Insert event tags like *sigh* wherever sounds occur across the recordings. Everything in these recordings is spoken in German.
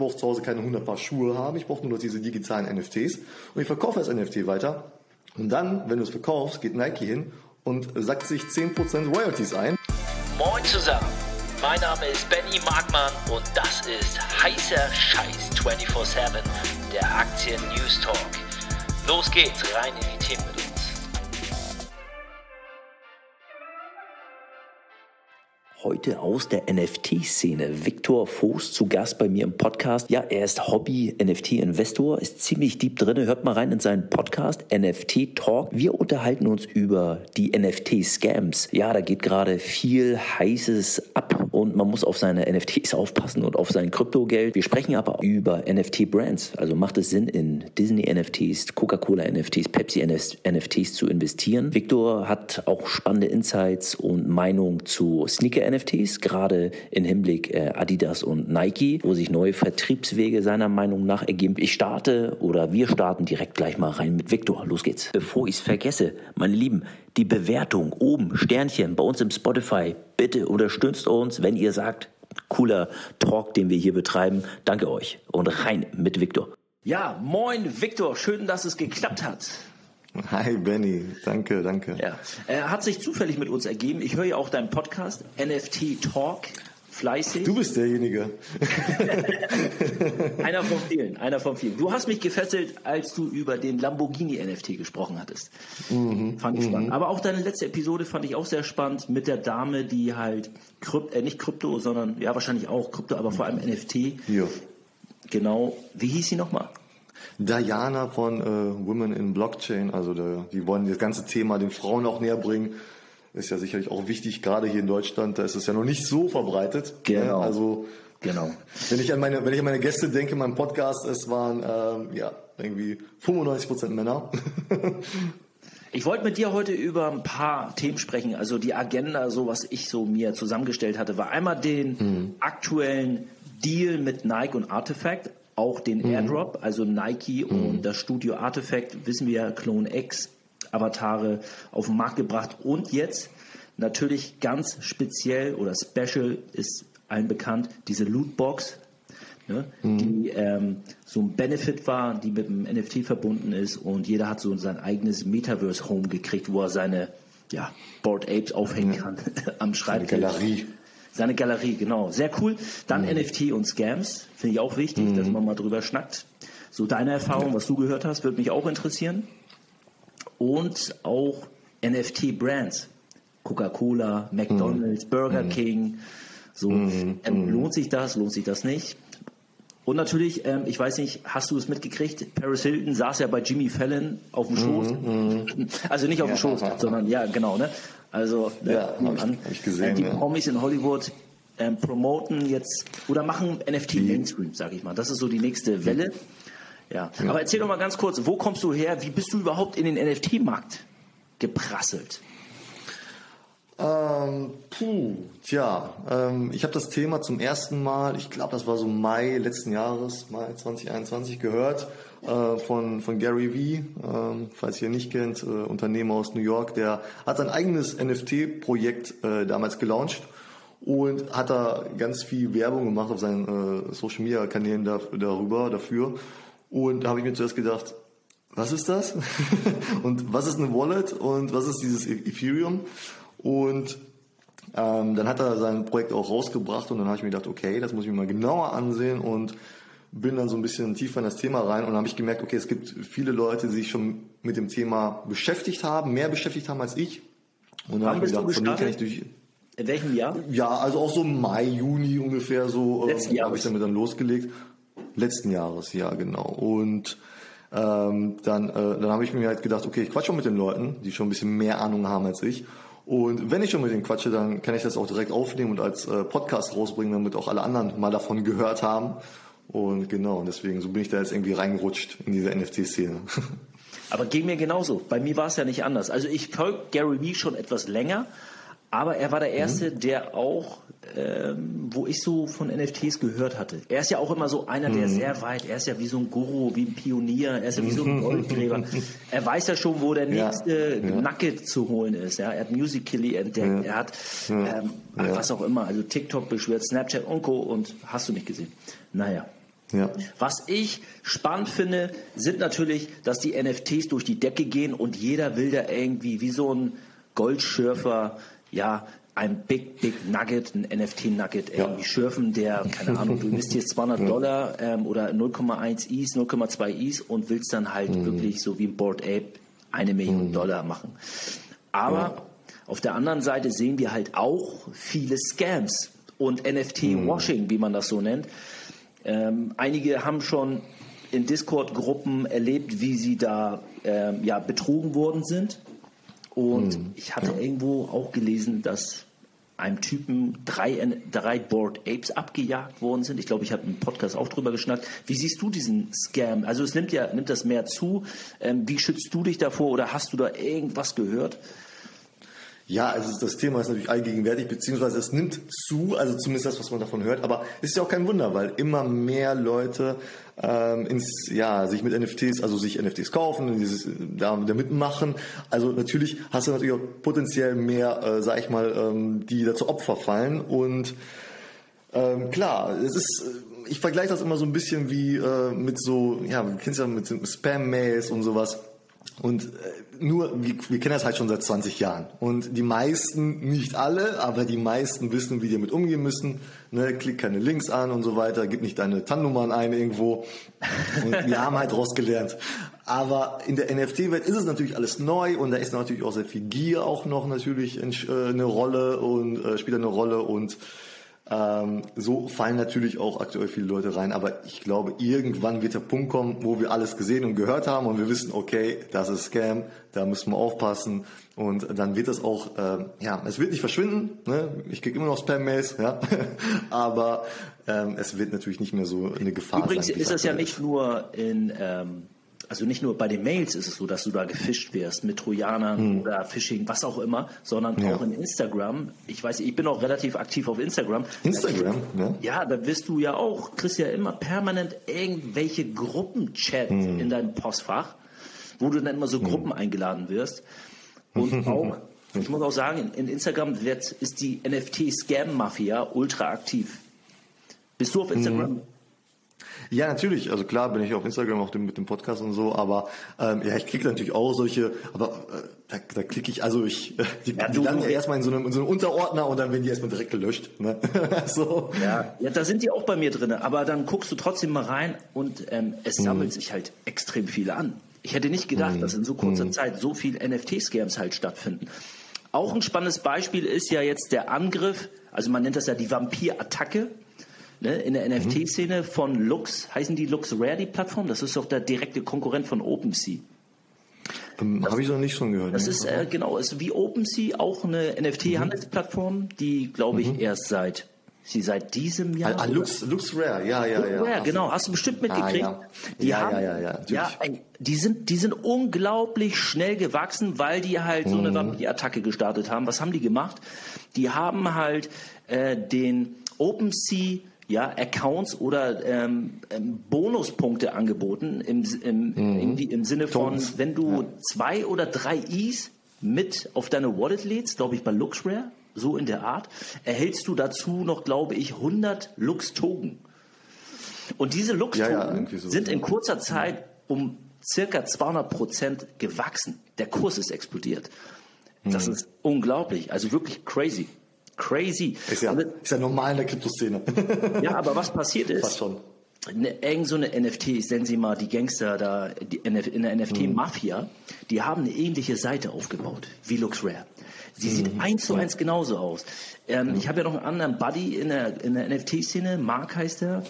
brauche zu Hause keine 100 Paar Schuhe haben, ich brauche nur noch diese digitalen NFTs und ich verkaufe das NFT weiter. Und dann, wenn du es verkaufst, geht Nike hin und sackt sich 10% Royalties ein. Moin zusammen, mein Name ist Benny Markmann und das ist heißer Scheiß 24-7, der Aktien News Talk. Los geht's, rein in die Themen Heute aus der NFT-Szene. Viktor Voß zu Gast bei mir im Podcast. Ja, er ist Hobby-NFT-Investor, ist ziemlich deep drin. Hört mal rein in seinen Podcast NFT Talk. Wir unterhalten uns über die NFT-Scams. Ja, da geht gerade viel Heißes ab und man muss auf seine NFTs aufpassen und auf sein Kryptogeld. Wir sprechen aber über NFT-Brands. Also macht es Sinn, in Disney-NFTs, Coca-Cola-NFTs, Pepsi-NFTs zu investieren. Viktor hat auch spannende Insights und Meinung zu Sneaker NFTs, gerade im Hinblick äh, Adidas und Nike, wo sich neue Vertriebswege seiner Meinung nach ergeben. Ich starte oder wir starten direkt gleich mal rein mit Victor. Los geht's. Bevor ich es vergesse, meine Lieben, die Bewertung oben, Sternchen bei uns im Spotify. Bitte unterstützt uns, wenn ihr sagt, cooler Talk, den wir hier betreiben. Danke euch und rein mit Victor. Ja, moin Victor, schön, dass es geklappt hat. Hi Benny, danke, danke. Ja. Er hat sich zufällig mit uns ergeben. Ich höre ja auch deinen Podcast, NFT Talk. Fleißig. Du bist derjenige. *laughs* einer von vielen, einer von vielen. Du hast mich gefesselt, als du über den Lamborghini NFT gesprochen hattest. Mhm, fand ich mhm. spannend. Aber auch deine letzte Episode fand ich auch sehr spannend mit der Dame, die halt Krypt, äh, nicht Krypto, sondern ja wahrscheinlich auch Krypto, aber vor allem NFT. Ja. Genau. Wie hieß sie nochmal? Diana von äh, Women in Blockchain. Also der, die wollen das ganze Thema den Frauen auch näher bringen. Ist ja sicherlich auch wichtig, gerade hier in Deutschland, da ist es ja noch nicht so verbreitet. Genau. Also genau. Wenn ich an meine, wenn ich an meine Gäste denke, mein Podcast, es waren ähm, ja irgendwie 95 Prozent Männer. *laughs* Ich wollte mit dir heute über ein paar Themen sprechen. Also die Agenda, so was ich so mir zusammengestellt hatte, war einmal den mhm. aktuellen Deal mit Nike und Artifact, auch den mhm. Airdrop, also Nike mhm. und das Studio Artifact, wissen wir, Clone X, Avatare auf den Markt gebracht und jetzt natürlich ganz speziell oder special ist allen bekannt, diese Lootbox, ne, mhm. die ähm, so ein Benefit war, die mit dem NFT verbunden ist und jeder hat so sein eigenes Metaverse Home gekriegt, wo er seine ja, Board Apes aufhängen kann *laughs* am Schreibtisch. Seine Galerie. Seine Galerie, genau. Sehr cool. Dann mhm. NFT und Scams, finde ich auch wichtig, mhm. dass man mal drüber schnackt. So deine Erfahrung, was du gehört hast, würde mich auch interessieren. Und auch NFT-Brands. Coca-Cola, McDonalds, mhm. Burger mhm. King. So, mhm. ähm, mhm. lohnt sich das, lohnt sich das nicht? Und natürlich, ähm, ich weiß nicht, hast du es mitgekriegt? Paris Hilton saß ja bei Jimmy Fallon auf dem Schoß. Mhm, also nicht auf dem ja, Schoß, sondern ja, genau, ne? Also ne, ja, hab ich, hab gesehen, die ja. Promis in Hollywood ähm, promoten jetzt oder machen NFT Mainstream, sage ich mal. Das ist so die nächste Welle. Ja. Aber erzähl doch mal ganz kurz, wo kommst du her? Wie bist du überhaupt in den NFT-Markt geprasselt? Ähm, puh, tja, ähm, ich habe das Thema zum ersten Mal, ich glaube, das war so Mai letzten Jahres, Mai 2021, gehört äh, von, von Gary Vee, ähm, falls ihr ihn nicht kennt, äh, Unternehmer aus New York, der hat sein eigenes NFT-Projekt äh, damals gelauncht und hat da ganz viel Werbung gemacht auf seinen äh, Social Media Kanälen da, darüber, dafür. Und da habe ich mir zuerst gedacht, was ist das? *laughs* und was ist eine Wallet und was ist dieses Ethereum? Und ähm, dann hat er sein Projekt auch rausgebracht und dann habe ich mir gedacht, okay, das muss ich mir mal genauer ansehen und bin dann so ein bisschen tiefer in das Thema rein und habe ich gemerkt, okay, es gibt viele Leute, die sich schon mit dem Thema beschäftigt haben, mehr beschäftigt haben als ich. Und dann habe ich mir gedacht, von denen kann ich durch. In welchem Jahr? Ja, also auch so Mai, Juni ungefähr so äh, habe ich damit dann losgelegt. Letzten Jahres, ja genau. Und ähm, dann, äh, dann habe ich mir halt gedacht, okay, ich quatsch schon mit den Leuten, die schon ein bisschen mehr Ahnung haben als ich. Und wenn ich schon mit denen quatsche, dann kann ich das auch direkt aufnehmen und als äh, Podcast rausbringen, damit auch alle anderen mal davon gehört haben. Und genau, deswegen, so bin ich da jetzt irgendwie reingerutscht in diese NFT-Szene. *laughs* Aber ging mir genauso. Bei mir war es ja nicht anders. Also ich folge Gary Vee schon etwas länger, aber er war der Erste, mhm. der auch, ähm, wo ich so von NFTs gehört hatte. Er ist ja auch immer so einer, der mhm. sehr weit, er ist ja wie so ein Guru, wie ein Pionier, er ist ja wie so ein mhm. Goldgräber. er weiß ja schon, wo der nächste ja. Nugget zu holen ist. Ja? Er hat Musical.ly entdeckt, ja. er hat ähm, was auch immer, also TikTok beschwert, Snapchat und Co. und hast du nicht gesehen. Naja. Ja. Was ich spannend finde, sind natürlich, dass die NFTs durch die Decke gehen und jeder will da irgendwie wie so ein Goldschürfer, ja, ein Big, Big Nugget, ein NFT-Nugget irgendwie ja. schürfen, der, keine Ahnung, du investierst 200 *laughs* Dollar ähm, oder 0,1 Is, 0,2 Is und willst dann halt mhm. wirklich so wie ein Board Ape eine Million mhm. Dollar machen. Aber ja. auf der anderen Seite sehen wir halt auch viele Scams und NFT-Washing, mhm. wie man das so nennt. Ähm, einige haben schon in Discord-Gruppen erlebt, wie sie da ähm, ja, betrogen worden sind. Und mhm. ich hatte ja. irgendwo auch gelesen, dass einem Typen drei, drei Board Apes abgejagt worden sind. Ich glaube, ich habe im Podcast auch drüber geschnackt. Wie siehst du diesen Scam? Also es nimmt ja, nimmt das mehr zu. Ähm, wie schützt du dich davor oder hast du da irgendwas gehört? Ja, also das Thema ist natürlich allgegenwärtig, beziehungsweise es nimmt zu, also zumindest das, was man davon hört, aber es ist ja auch kein Wunder, weil immer mehr Leute ähm, ins, ja, sich mit NFTs, also sich NFTs kaufen, dieses, da, da mitmachen. Also natürlich hast du natürlich auch potenziell mehr, äh, sag ich mal, ähm, die dazu Opfer fallen und ähm, klar, es ist, ich vergleiche das immer so ein bisschen wie äh, mit so, ja, kennst ja mit Spam-Mails und sowas und äh, nur, wir, wir kennen das halt schon seit 20 Jahren. Und die meisten, nicht alle, aber die meisten wissen, wie die damit umgehen müssen. Ne, klick keine Links an und so weiter, gib nicht deine TAN-Nummern ein irgendwo. Und wir haben halt rausgelernt. Aber in der NFT-Welt ist es natürlich alles neu und da ist natürlich auch sehr viel Gier auch noch natürlich äh, eine Rolle und äh, spielt eine Rolle und ähm, so fallen natürlich auch aktuell viele Leute rein, aber ich glaube, irgendwann wird der Punkt kommen, wo wir alles gesehen und gehört haben und wir wissen, okay, das ist Scam, da müssen wir aufpassen und dann wird das auch, äh, ja, es wird nicht verschwinden, ne? ich kriege immer noch Spam-Mails, ja, *laughs* aber ähm, es wird natürlich nicht mehr so eine Gefahr Übrigens sein. Übrigens ist das ja nicht nur in ähm also nicht nur bei den Mails ist es so, dass du da gefischt wirst mit Trojanern hm. oder Phishing, was auch immer, sondern ja. auch in Instagram. Ich weiß, ich bin auch relativ aktiv auf Instagram. Instagram, ja. Ja, da wirst du ja auch, kriegst ja immer permanent irgendwelche Gruppenchat hm. in deinem Postfach, wo du dann immer so hm. Gruppen eingeladen wirst. Und *laughs* auch, ich muss auch sagen, in Instagram wird, ist die NFT-Scam-Mafia ultra aktiv. Bist du auf Instagram? Hm. Ja, natürlich. Also klar bin ich auf Instagram auf dem, mit dem Podcast und so, aber ähm, ja, ich klicke natürlich auch solche, aber äh, da, da klicke ich, also ich, äh, die, ja, die landen erstmal in so, einem, in so einem Unterordner und dann werden die erstmal direkt gelöscht. Ne? *laughs* so. ja. ja, da sind die auch bei mir drin, aber dann guckst du trotzdem mal rein und ähm, es hm. sammelt sich halt extrem viele an. Ich hätte nicht gedacht, hm. dass in so kurzer hm. Zeit so viel NFT-Scams halt stattfinden. Auch ein spannendes Beispiel ist ja jetzt der Angriff, also man nennt das ja die Vampir-Attacke ne, in der NFT-Szene von Lux, heißen die Lux Rare, die Plattform? Das ist doch der direkte Konkurrent von OpenSea. Ähm, Habe ich noch nicht schon gehört. Das ne? ist äh, genau, ist wie OpenSea auch eine NFT-Handelsplattform, die glaube ich mhm. erst seit sie seit diesem Jahr. Ah, Lux, Lux Rare, ja, ja, ja. Rare, genau, hast du bestimmt mitgekriegt. Ah, ja. Die ja, haben, ja, ja, ja, ja, die sind, die sind unglaublich schnell gewachsen, weil die halt mhm. so eine Vampir-Attacke gestartet haben. Was haben die gemacht? Die haben halt äh, den OpenSea ja, Accounts oder ähm, ähm, Bonuspunkte angeboten im, im, mhm. im Sinne von, Tons. wenn du ja. zwei oder drei Is mit auf deine Wallet lädst, glaube ich bei LuxRare, so in der Art, erhältst du dazu noch, glaube ich, 100 Lux-Token. Und diese Lux-Token ja, ja, so sind in kurzer Zeit um circa 200 Prozent gewachsen. Der Kurs ist explodiert. Das mhm. ist unglaublich, also wirklich crazy. Crazy. Ist ja, ist ja normal in der Kryptoszene. *laughs* ja, aber was passiert ist, Fast schon. Ne, irgend so eine NFT, ich nenne sie mal die Gangster da die, in der NFT-Mafia, die haben eine ähnliche Seite aufgebaut, wie LuxRare. Sie mhm. sieht eins zu eins genauso aus. Ähm, mhm. Ich habe ja noch einen anderen Buddy in der, in der NFT-Szene, Mark heißt er,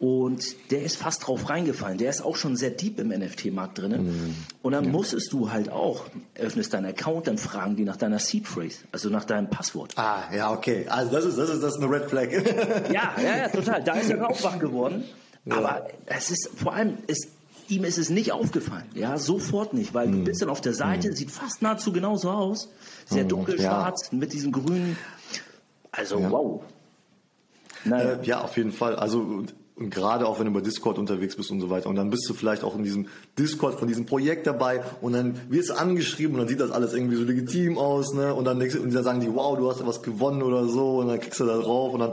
und der ist fast drauf reingefallen. Der ist auch schon sehr deep im NFT-Markt drin. Mhm. Und dann ja. musstest du halt auch, öffnest deinen Account, dann fragen die nach deiner Seed Phrase, also nach deinem Passwort. Ah, ja, okay. Also das ist, das ist, das ist eine Red Flag. *laughs* ja, ja, ja, total. Da ist er auch wach geworden. Ja. Aber es ist, vor allem, ist, ihm ist es nicht aufgefallen. Ja, sofort nicht, weil mhm. du bist dann auf der Seite, mhm. sieht fast nahezu genauso aus. Sehr mhm. dunkelschwarz, ja. mit diesem grünen. Also, wow. Naja. Äh, ja, auf jeden Fall. Also und gerade auch wenn du bei Discord unterwegs bist und so weiter. Und dann bist du vielleicht auch in diesem Discord von diesem Projekt dabei und dann wirst du angeschrieben und dann sieht das alles irgendwie so legitim aus, ne? Und dann, und dann sagen die, wow, du hast was gewonnen oder so und dann klickst du da drauf und dann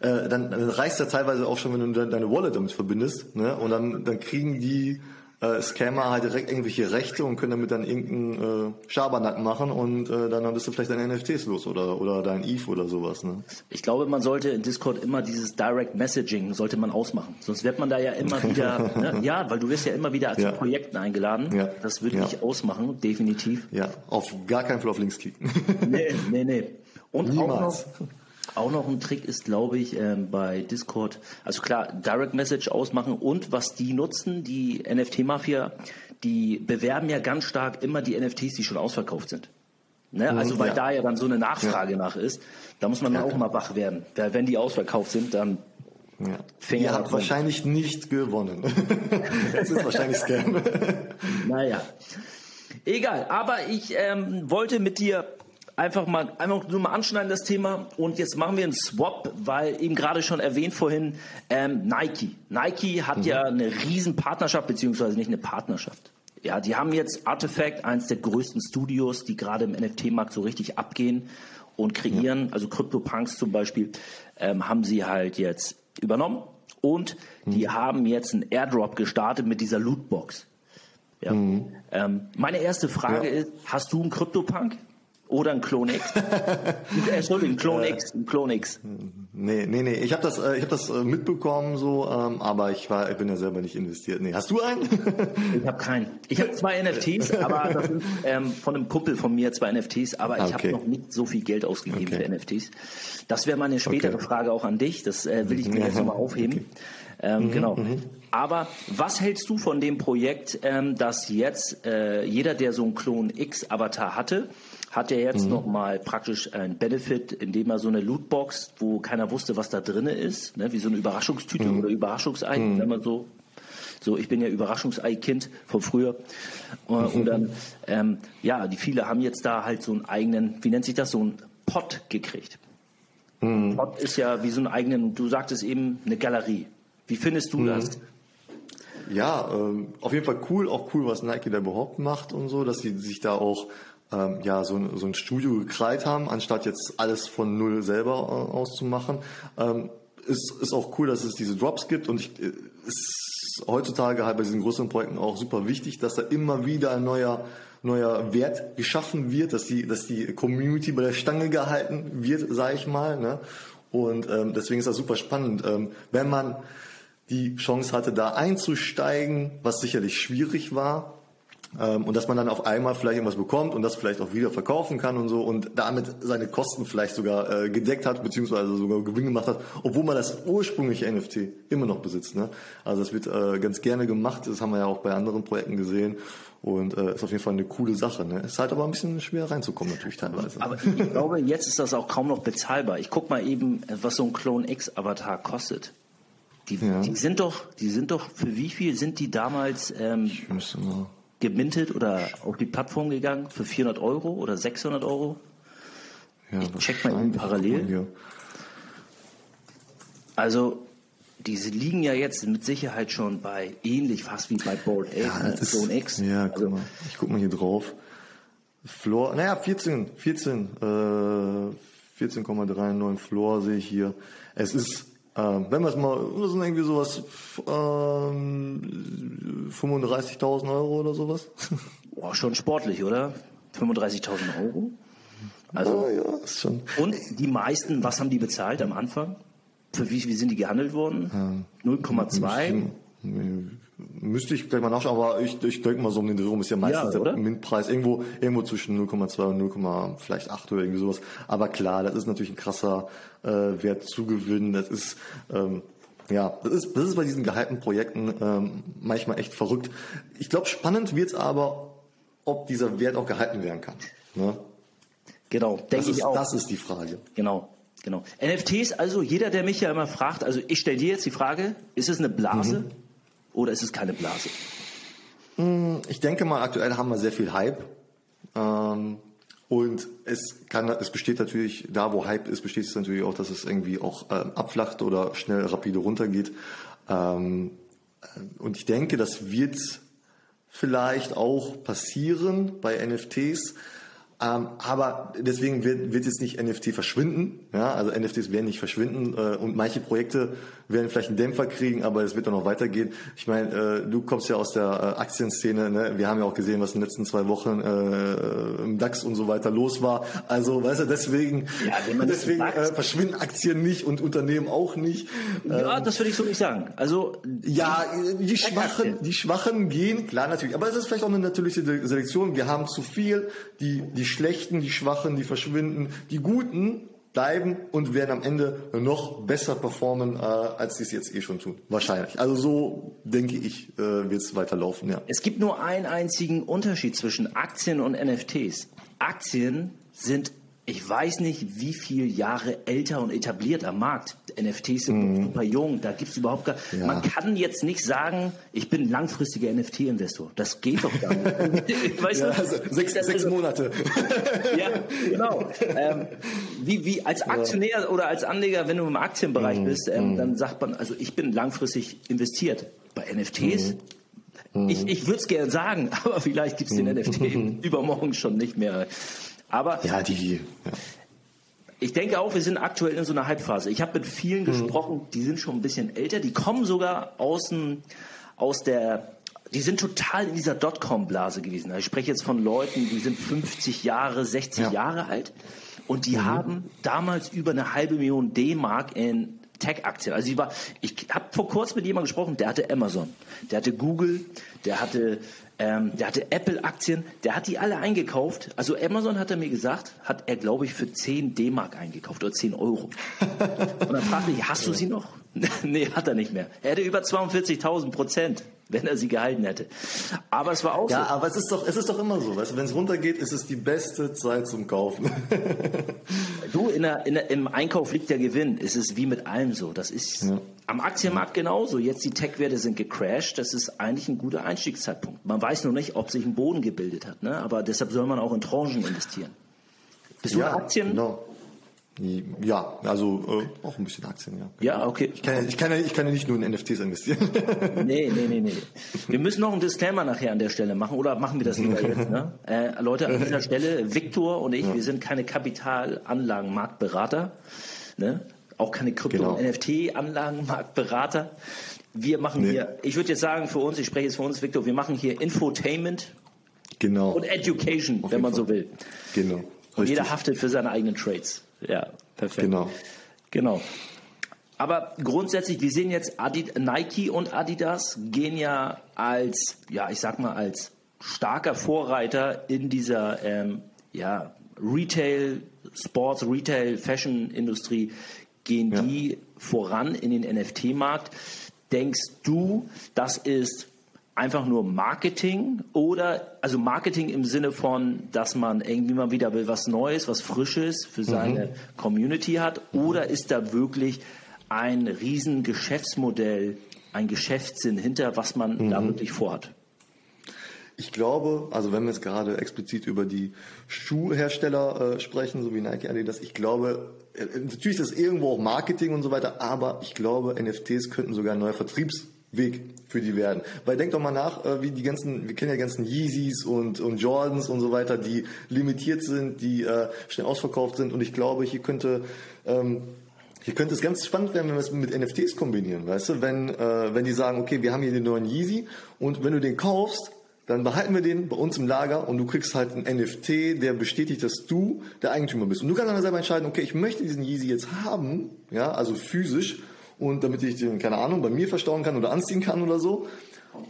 äh, dann, dann reicht ja teilweise auch schon, wenn du deine Wallet damit verbindest, ne? Und dann, dann kriegen die äh, Scammer halt direkt irgendwelche Rechte und können damit dann irgendeinen äh, Schabernack machen und äh, dann bist du vielleicht deine NFTs los oder oder dein ETH oder sowas. Ne? Ich glaube, man sollte in Discord immer dieses Direct Messaging sollte man ausmachen. Sonst wird man da ja immer *laughs* wieder, ne? ja, weil du wirst ja immer wieder zu ja. Projekten eingeladen. Ja. Das würde ja. ich ausmachen, definitiv. Ja, auf gar keinen Fall auf Links klicken. nee, nee, nee. Und Niemals. Auch noch, auch noch ein Trick ist, glaube ich, ähm, bei Discord, also klar, Direct Message ausmachen und was die nutzen, die NFT-Mafia, die bewerben ja ganz stark immer die NFTs, die schon ausverkauft sind. Ne? Mhm, also weil ja. da ja dann so eine Nachfrage ja. nach ist, da muss man ja, auch mal wach werden. Wenn die ausverkauft sind, dann ja. Finger Ihr habt wahrscheinlich nicht gewonnen. *laughs* Es ist wahrscheinlich Scam. *laughs* naja. Egal, aber ich ähm, wollte mit dir einfach mal einfach nur mal anschneiden das Thema und jetzt machen wir einen Swap, weil eben gerade schon erwähnt vorhin ähm, Nike. Nike hat mhm. ja eine riesen Partnerschaft beziehungsweise nicht eine Partnerschaft. Ja, die haben jetzt Artifact, eins der größten Studios, die gerade im NFT-Markt so richtig abgehen und kreieren. Ja. Also CryptoPunks zum Beispiel ähm, haben sie halt jetzt übernommen und mhm. die haben jetzt einen Airdrop gestartet mit dieser Lootbox. Ja. Mhm. Ähm, meine erste Frage ja. ist: Hast du einen CryptoPunk? Oder ein Clone X. *laughs* äh, ein Clone X, ein Clone X. Nee, nee, nee. Ich habe das, äh, ich habe das äh, mitbekommen so, ähm, aber ich war, ich bin ja selber nicht investiert. Nee, hast du einen? *laughs* ich habe keinen. Ich habe zwei NFTs, aber das sind ähm, von einem Kumpel von mir zwei NFTs, aber ich okay. habe noch nicht so viel Geld ausgegeben okay. für NFTs. Das wäre meine spätere okay. Frage auch an dich. Das äh, will ich mir jetzt nochmal aufheben. Ähm, mhm, genau. Mhm. Aber was hältst du von dem Projekt, ähm, dass jetzt äh, jeder, der so einen Clone X Avatar hatte, hat er jetzt mhm. nochmal praktisch ein Benefit, indem er so eine Lootbox, wo keiner wusste, was da drin ist, ne, wie so eine Überraschungstüte mhm. oder Überraschungsei, mhm. wenn man so so, ich bin ja Überraschungsei-Kind von früher. Äh, und *laughs* dann, ähm, ja, die viele haben jetzt da halt so einen eigenen, wie nennt sich das, so einen Pot gekriegt. Mhm. Pot ist ja wie so einen eigenen, du sagtest eben, eine Galerie. Wie findest du mhm. das? Ja, ähm, auf jeden Fall cool, auch cool, was Nike da überhaupt macht und so, dass sie sich da auch ähm, ja, so, so ein Studio gekreit haben, anstatt jetzt alles von null selber äh, auszumachen. Ähm, ist, ist auch cool, dass es diese Drops gibt und ich, äh, ist heutzutage halt bei diesen größeren Projekten auch super wichtig, dass da immer wieder ein neuer neuer Wert geschaffen wird, dass die, dass die Community bei der Stange gehalten wird, sage ich mal. Ne? Und ähm, deswegen ist das super spannend, ähm, wenn man die Chance hatte, da einzusteigen, was sicherlich schwierig war, und dass man dann auf einmal vielleicht irgendwas bekommt und das vielleicht auch wieder verkaufen kann und so und damit seine Kosten vielleicht sogar äh, gedeckt hat, beziehungsweise sogar Gewinn gemacht hat, obwohl man das ursprüngliche NFT immer noch besitzt. Ne? Also das wird äh, ganz gerne gemacht, das haben wir ja auch bei anderen Projekten gesehen und äh, ist auf jeden Fall eine coole Sache. Ne? Ist halt aber ein bisschen schwer reinzukommen natürlich teilweise. Aber ich glaube, jetzt ist das auch kaum noch bezahlbar. Ich guck mal eben, was so ein Clone X Avatar kostet. Die, ja. die sind doch, die sind doch, für wie viel sind die damals? Ähm, ich müsste mal gemintet oder auf die Plattform gegangen für 400 Euro oder 600 Euro. Ja, ich check mal eben parallel. Also, diese liegen ja jetzt mit Sicherheit schon bei ähnlich fast wie bei Bold ja, äh, Zone X. Ja, also, guck mal. Ich guck mal hier drauf. Floor, naja, 14, 14, äh, 14,39 Floor sehe ich hier. Es ist ähm, wenn wir es mal, das sind irgendwie sowas, ähm, 35.000 Euro oder sowas. *laughs* Boah, schon sportlich, oder? 35.000 Euro? Also, ja, ja, ist schon. Und die meisten, was haben die bezahlt am Anfang? Für wie, wie sind die gehandelt worden? Ja. 0,2? Müsste ich gleich mal nachschauen, aber ich, ich denke mal so um den Dreh ist ja meistens ja, der MINT-Preis irgendwo, irgendwo zwischen 0,2 und 0, vielleicht 8 oder irgendwie sowas. Aber klar, das ist natürlich ein krasser äh, Wert zugewinn. Das ist ähm, ja, das ist, das ist bei diesen gehypten Projekten ähm, manchmal echt verrückt. Ich glaube, spannend wird's aber, ob dieser Wert auch gehalten werden kann. Ne? Genau, denke ich auch. Das ist die Frage. Genau. Genau. NFTs, also jeder, der mich ja immer fragt, also ich stelle dir jetzt die Frage, ist es eine Blase? Mhm oder ist es keine Blase? Hm, ich denke mal, aktuell haben wir sehr viel Hype. Ähm, und es kann, es besteht natürlich, da wo Hype ist, besteht es natürlich auch, dass es irgendwie auch ähm, abflacht oder schnell rapide runtergeht. Ähm, und ich denke, das wird vielleicht auch passieren bei NFTs. Ähm, aber deswegen wird, wird jetzt nicht NFT verschwinden. Ja, also NFTs werden nicht verschwinden äh, und manche Projekte werden vielleicht einen Dämpfer kriegen, aber es wird dann noch weitergehen. Ich meine, äh, du kommst ja aus der äh, Aktienszene. Ne? Wir haben ja auch gesehen, was in den letzten zwei Wochen äh, im DAX und so weiter los war. Also, weißt du, deswegen, ja, deswegen äh, verschwinden Aktien nicht und Unternehmen auch nicht. Ja, ähm, das würde ich so nicht sagen. Also ja, die Schwachen, die Schwachen gehen klar natürlich, aber es ist vielleicht auch eine natürliche Selektion. Wir haben zu viel, die die Schlechten, die Schwachen, die verschwinden, die Guten bleiben und werden am Ende noch besser performen, äh, als sie es jetzt eh schon tun. Wahrscheinlich. Also so denke ich, äh, wird es weiterlaufen. Ja. Es gibt nur einen einzigen Unterschied zwischen Aktien und NFTs. Aktien sind ich weiß nicht, wie viele Jahre älter und etabliert am Markt. NFTs sind mm. super jung, da gibt es überhaupt gar ja. Man kann jetzt nicht sagen, ich bin langfristiger NFT-Investor. Das geht doch gar nicht. *laughs* weißt ja, also sechs, sechs also, Monate. *laughs* ja, genau. Ähm, wie, wie als Aktionär oder als Anleger, wenn du im Aktienbereich mm. bist, ähm, mm. dann sagt man, also ich bin langfristig investiert. Bei NFTs mhm. ich, ich würde es gerne sagen, *laughs* aber vielleicht gibt es den NFT übermorgen schon nicht mehr. Aber ja, die. Ja. Ich denke auch, wir sind aktuell in so einer Hypephase. Ich habe mit vielen mhm. gesprochen, die sind schon ein bisschen älter, die kommen sogar aus, aus der die sind total in dieser Dotcom-Blase gewesen. Ich spreche jetzt von Leuten, die sind 50 Jahre, 60 ja. Jahre alt und die mhm. haben damals über eine halbe Million D-Mark in Tech-Aktien. Also ich war, ich habe vor kurzem mit jemandem gesprochen, der hatte Amazon, der hatte Google, der hatte ähm, der hatte Apple-Aktien, der hat die alle eingekauft. Also Amazon hat er mir gesagt, hat er, glaube ich, für 10 D-Mark eingekauft oder 10 Euro. *laughs* Und dann fragte ich, hast du sie noch? *laughs* nee, hat er nicht mehr. Er hätte über 42.000 Prozent, wenn er sie gehalten hätte. Aber es war auch ja, so. aber es ist doch, es ist doch immer so. Weißt du, wenn es runtergeht, ist es die beste Zeit zum Kaufen. *laughs* du, in der, in der, im Einkauf liegt der Gewinn. Es ist wie mit allem so. Das ist ja. am Aktienmarkt genauso. Jetzt die Tech-Werte sind gecrashed. Das ist eigentlich ein guter Einstiegszeitpunkt. Man weiß nur nicht, ob sich ein Boden gebildet hat. Ne? Aber deshalb soll man auch in Tranchen investieren. Bist du ja, Aktien? Genau. Ja, also äh, auch ein bisschen Aktien, ja. Ja, okay. Ich kann ja, ich kann ich kann ja nicht nur in NFTs investieren. *laughs* nee, nee, nee, nee. *laughs* Wir müssen noch einen Disclaimer nachher an der Stelle machen oder machen wir das lieber jetzt? Ne? *laughs* Äh, Leute, an dieser Stelle, Viktor und ich, ja. wir sind keine Kapitalanlagenmarktberater, ne? auch keine Krypto- genau. NFT-Anlagenmarktberater. Wir machen nee. hier, ich würde jetzt sagen für uns, ich spreche jetzt für uns, Viktor, wir machen hier Infotainment genau. und Education, Auf wenn man Fall. so will. Genau. Und jeder haftet für seine eigenen Trades. Ja, perfekt. Genau. Genau. Aber grundsätzlich, wir sehen jetzt Adid Nike und Adidas gehen ja als, ja, ich sag mal, als starker Vorreiter in dieser ähm, ja, Retail, Sports, Retail, Fashion-Industrie, gehen ja. die voran in den NFT-Markt. Denkst du, das ist einfach nur Marketing oder also Marketing im Sinne von, dass man irgendwie mal wieder will was Neues, was Frisches für seine mhm. Community hat oder ist da wirklich ein riesen Geschäftsmodell, ein Geschäftssinn hinter, was man mhm. da wirklich vorhat? Ich glaube, also wenn wir jetzt gerade explizit über die Schuhhersteller äh, sprechen, so wie Nike, Adidas, ich glaube, äh, natürlich ist das irgendwo auch Marketing und so weiter, aber ich glaube, NFTs könnten sogar ein neuer Vertriebs Weg für die werden. Weil denk doch mal nach, äh, wie die ganzen, wir kennen ja ganzen Yeezys und, und Jordans und so weiter, die limitiert sind, die äh, schnell ausverkauft sind. Und ich glaube, hier könnte ähm, hier könnte es ganz spannend werden, wenn wir es mit NFTs kombinieren, weißt du? Wenn, äh, wenn die sagen, okay, wir haben hier den neuen Yeezy und wenn du den kaufst, dann behalten wir den bei uns im Lager und du kriegst halt einen NFT, der bestätigt, dass du der Eigentümer bist. Und du kannst dann selber entscheiden, okay, ich möchte diesen Yeezy jetzt haben, ja, also physisch und damit ich den, keine Ahnung, bei mir verstauen kann oder anziehen kann oder so.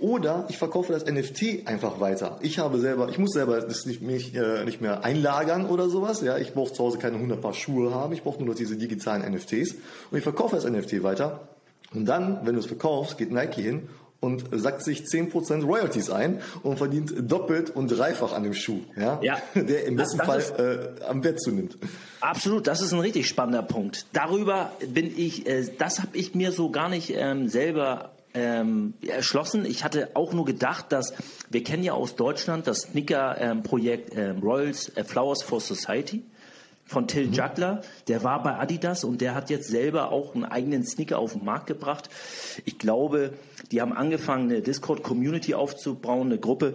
Oder ich verkaufe das NFT einfach weiter. Ich habe selber, ich muss selber das nicht, mich, äh, nicht mehr einlagern oder sowas. Ja, ich brauche zu Hause keine 100 Paar Schuhe haben. Ich brauche nur noch diese digitalen NFTs. Und ich verkaufe das NFT weiter. Und dann, wenn du es verkaufst, geht Nike hin und sackt sich 10% Royalties ein und verdient doppelt und dreifach an dem Schuh, ja? ja. *laughs* der im besten Fall ist, äh, am Wert zunimmt. Absolut, das ist ein richtig spannender Punkt. Darüber bin ich, äh, das habe ich mir so gar nicht ähm, selber ähm, erschlossen. Ich hatte auch nur gedacht, dass wir kennen ja aus Deutschland das Sneaker-Projekt ähm, ähm, Royals äh, Flowers for Society von Till mhm. Juggler. Der war bei Adidas und der hat jetzt selber auch einen eigenen Sneaker auf den Markt gebracht. Ich glaube, die haben angefangen, eine Discord-Community aufzubauen, eine Gruppe,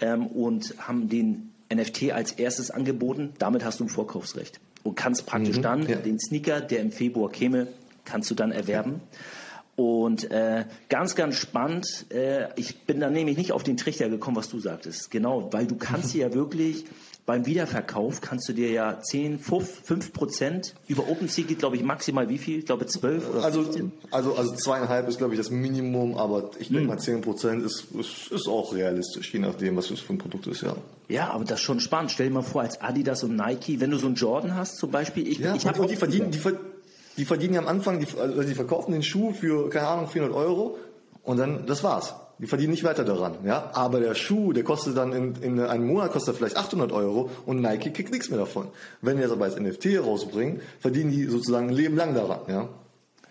ähm, und haben den NFT als erstes angeboten. Damit hast du ein Vorkaufsrecht und kannst praktisch Mhm, dann ja. den Sneaker, der im Februar käme, kannst du dann erwerben. Und äh, ganz, ganz spannend, äh, ich bin dann nämlich nicht auf den Trichter gekommen, was du sagtest. Genau, weil du kannst *laughs* dir ja wirklich beim Wiederverkauf kannst du dir ja 10, 5 Prozent über OpenSea geht, glaube ich, maximal wie viel? Ich glaube 12 oder Also, 15. also, also zweieinhalb ist, glaube ich, das Minimum, aber ich Hm. denke mal, 10 Prozent ist, ist, ist auch realistisch, je nachdem, was das für ein Produkt ist, ja. Ja, aber das ist schon spannend. Stell dir mal vor, als Adidas und Nike, wenn du so einen Jordan hast zum Beispiel, ich, Ja, ich und, die verdienen, die, ver- die verdienen ja am Anfang, die, also die verkaufen den Schuh für, keine Ahnung, 400 Euro und dann, das war's. Die verdienen nicht weiter daran, ja. Aber der Schuh, der kostet dann in, in einem Monat kostet vielleicht 800 Euro und Nike kriegt nichts mehr davon. Wenn wir das aber als NFT rausbringen, verdienen die sozusagen ein Leben lang daran, ja.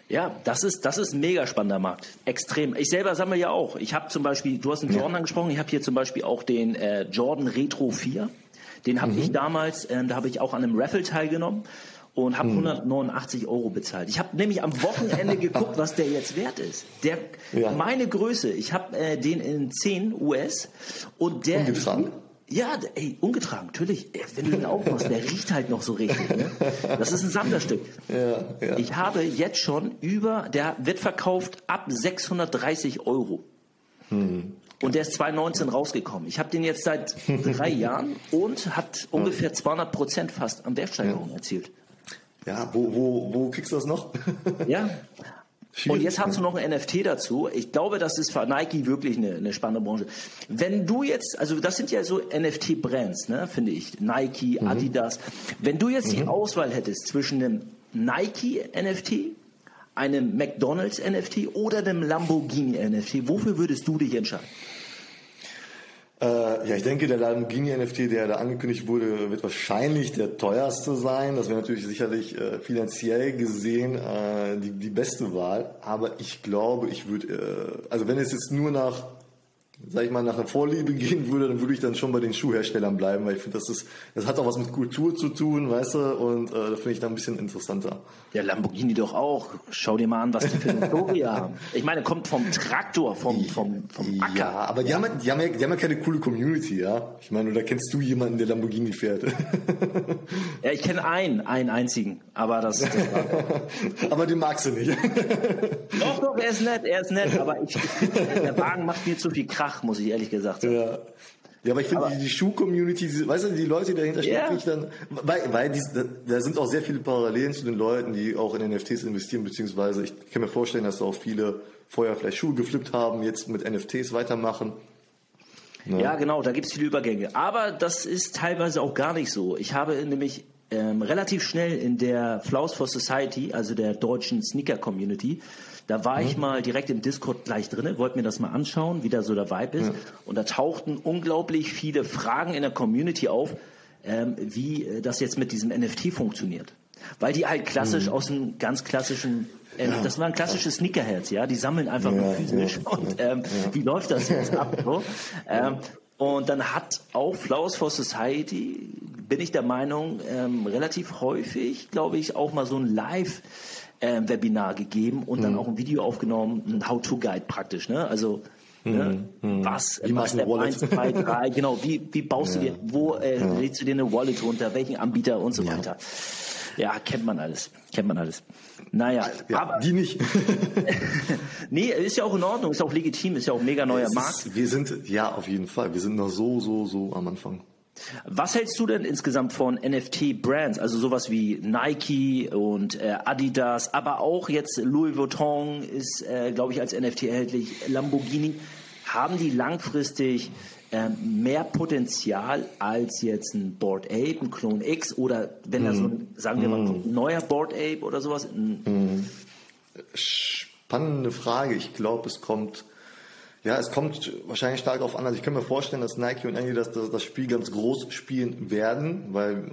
Ja, das ist, das ist ein mega spannender Markt. Extrem. Ich selber sammle ja auch. Ich habe zum Beispiel, du hast einen Jordan angesprochen, ich habe hier zum Beispiel auch den äh, Jordan Retro 4. Den habe ich damals, äh, da habe ich auch an einem Raffle teilgenommen und habe 189 Euro bezahlt. Ich habe nämlich am Wochenende *laughs* geguckt, was der jetzt wert ist. Der, Ja. meine Größe, ich habe äh, den in 10 US und der Ungetragen? Ja, ey, ungetragen, natürlich. Wenn du den aufmachst, der riecht halt noch so richtig. Ne? Das ist ein Sammlerstück. Ja, ja. Ich habe jetzt schon über, der wird verkauft ab 630 Euro. Hm. Und der ist 2019 rausgekommen. Ich habe den jetzt seit *laughs* drei Jahren und hat ungefähr 200 Prozent fast an Wertsteigerung erzielt. Ja, wo, wo, wo kriegst du das noch? Ja. *laughs* Und jetzt hast du noch ein NFT dazu. Ich glaube, das ist für Nike wirklich eine, eine spannende Branche. Wenn du jetzt, also das sind ja so NFT-Brands, ne, finde ich. Nike, Mhm. Adidas. Wenn du jetzt die Auswahl hättest zwischen einem Nike-NFT, einem McDonalds-NFT oder einem Lamborghini-NFT, wofür würdest du dich entscheiden? Äh, ja, ich denke, der Lamborghini NFT, der da angekündigt wurde, wird wahrscheinlich der teuerste sein. Das wäre natürlich sicherlich äh, finanziell gesehen äh, die, die beste Wahl. Aber ich glaube, ich würde, äh, also wenn es jetzt nur nach, sag ich mal, nach einer Vorliebe *laughs* gehen würde, dann würde ich dann schon bei den Schuhherstellern bleiben, weil ich finde, das ist, das hat auch was mit Kultur zu tun, weißt du, und äh, da finde ich da ein bisschen interessanter. Ja, Lamborghini doch auch. Schau dir mal an, was die für eine Historie *laughs* haben. Ich meine, kommt vom Traktor, vom, vom, vom Acker. Ja, aber die haben, ja- die, haben ja, die haben ja keine coole Community, ja. Ich meine, oder kennst du jemanden, der Lamborghini fährt? *laughs* Ja, ich kenne einen, einen einzigen, aber das, das aber den magst du nicht. Doch, doch, er ist nett, er ist nett, aber ich, der Wagen macht mir zu viel Krach, muss ich ehrlich gesagt sagen. Ja. Ja, aber ich finde, die, die Schuh-Community, weißt du, die Leute, die dahinter stehen, Ja. finde ich dann, weil, weil die, da, sind auch sehr viele Parallelen zu den Leuten, die auch in NFTs investieren, beziehungsweise ich kann mir vorstellen, dass da auch viele vorher vielleicht Schuhe geflippt haben, jetzt mit NFTs weitermachen. Ja, genau, da gibt's viele Übergänge. Aber das ist teilweise auch gar nicht so. Ich habe nämlich ähm, relativ schnell in der Flaws for Society, also der deutschen Sneaker-Community, da war ich mal direkt im Discord gleich drin, wollte mir das mal anschauen, wie da so der Vibe ist. Und da tauchten unglaublich viele Fragen in der Community auf, ähm, wie äh, das jetzt mit diesem NFT funktioniert. Weil die halt klassisch aus einem ganz klassischen, äh, das war ein klassisches Sneakerherz, ja, die sammeln einfach nur Ja, physisch und ähm, wie läuft das jetzt ab? So? Ähm, und dann hat auch Flowers for Society, bin ich der Meinung, ähm, relativ häufig, glaube ich, auch mal so ein Live ähm, Webinar gegeben und Mhm. dann auch ein Video aufgenommen, ein How-to-Guide praktisch, ne? Also ne? was, Mhm. Wie was machst du eine Step 1, Wallet? 2, 3, *laughs* genau, wie, wie baust du dir, wo äh, lädst du dir eine Wallet runter, welchen Anbieter und so weiter. Ja, kennt man alles, kennt man alles. Naja, Ja, aber die nicht. *laughs* nee, ist ja auch in Ordnung, ist auch legitim, ist ja auch ein mega neuer Es Markt. ist, wir sind, ja, auf jeden Fall. Wir sind noch so, so, so am Anfang. Was hältst du denn insgesamt von NFT-Brands, also sowas wie Nike und äh, Adidas, aber auch jetzt Louis Vuitton ist, äh, glaube ich, als NFT erhältlich, Lamborghini. Haben die langfristig ähm, mehr Potenzial als jetzt ein Board Ape, ein Clone X oder wenn da so ein, sagen wir mal, ein neuer Board Ape oder sowas? Ein, Spannende Frage. Ich glaube, es kommt, ja, es kommt wahrscheinlich stark darauf an. Also ich kann mir vorstellen, dass Nike und Adidas das, das Spiel ganz groß spielen werden, weil,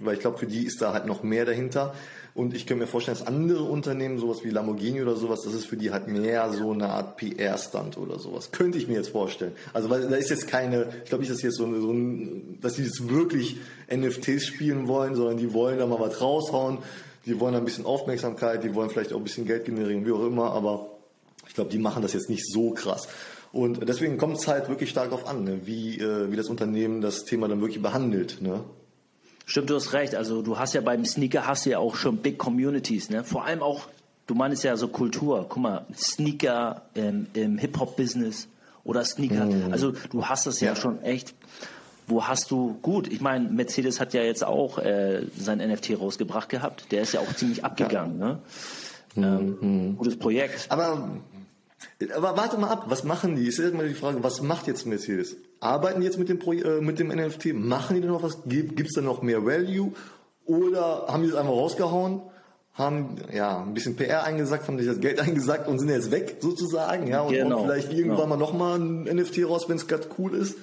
weil ich glaube, für die ist da halt noch mehr dahinter. Und ich kann mir vorstellen, dass andere Unternehmen, sowas wie Lamborghini oder sowas, das ist für die halt mehr so eine Art PR-Stand oder sowas. Könnte ich mir jetzt vorstellen. Also weil da ist jetzt keine, ich glaube nicht, dass jetzt so, so ein, dass die jetzt wirklich NFTs spielen wollen, sondern die wollen da mal was raushauen. Die wollen ein bisschen Aufmerksamkeit, die wollen vielleicht auch ein bisschen Geld generieren, wie auch immer, aber ich glaube, die machen das jetzt nicht so krass. Und deswegen kommt es halt wirklich stark darauf an, ne? wie, äh, wie das Unternehmen das Thema dann wirklich behandelt. Ne? Stimmt, du hast recht. Also du hast ja beim Sneaker hast du ja auch schon Big Communities, ne? Vor allem auch, du meinst ja so Kultur. Guck mal, Sneaker im, im Hip-Hop-Business oder Sneaker. Mm. Also du hast das ja. ja schon echt. Wo hast du gut? Ich meine, Mercedes hat ja jetzt auch äh, sein NFT rausgebracht gehabt. Der ist ja auch ziemlich abgegangen. Ja. Ne? Ähm, mm. Gutes Projekt. Aber aber warte mal ab, was machen die? Ist immer die Frage, was macht jetzt Mercedes? Arbeiten die jetzt mit dem, Pro äh, mit dem NFT? Machen die da noch was? Gibt es da noch mehr Value? Oder haben die das einfach rausgehauen? Haben ja ein bisschen PR eingesackt, haben sich das Geld *laughs* eingesackt und sind jetzt weg sozusagen, ja, und genau, vielleicht irgendwann genau. mal nochmal ein NFT raus, wenn es gerade cool ist.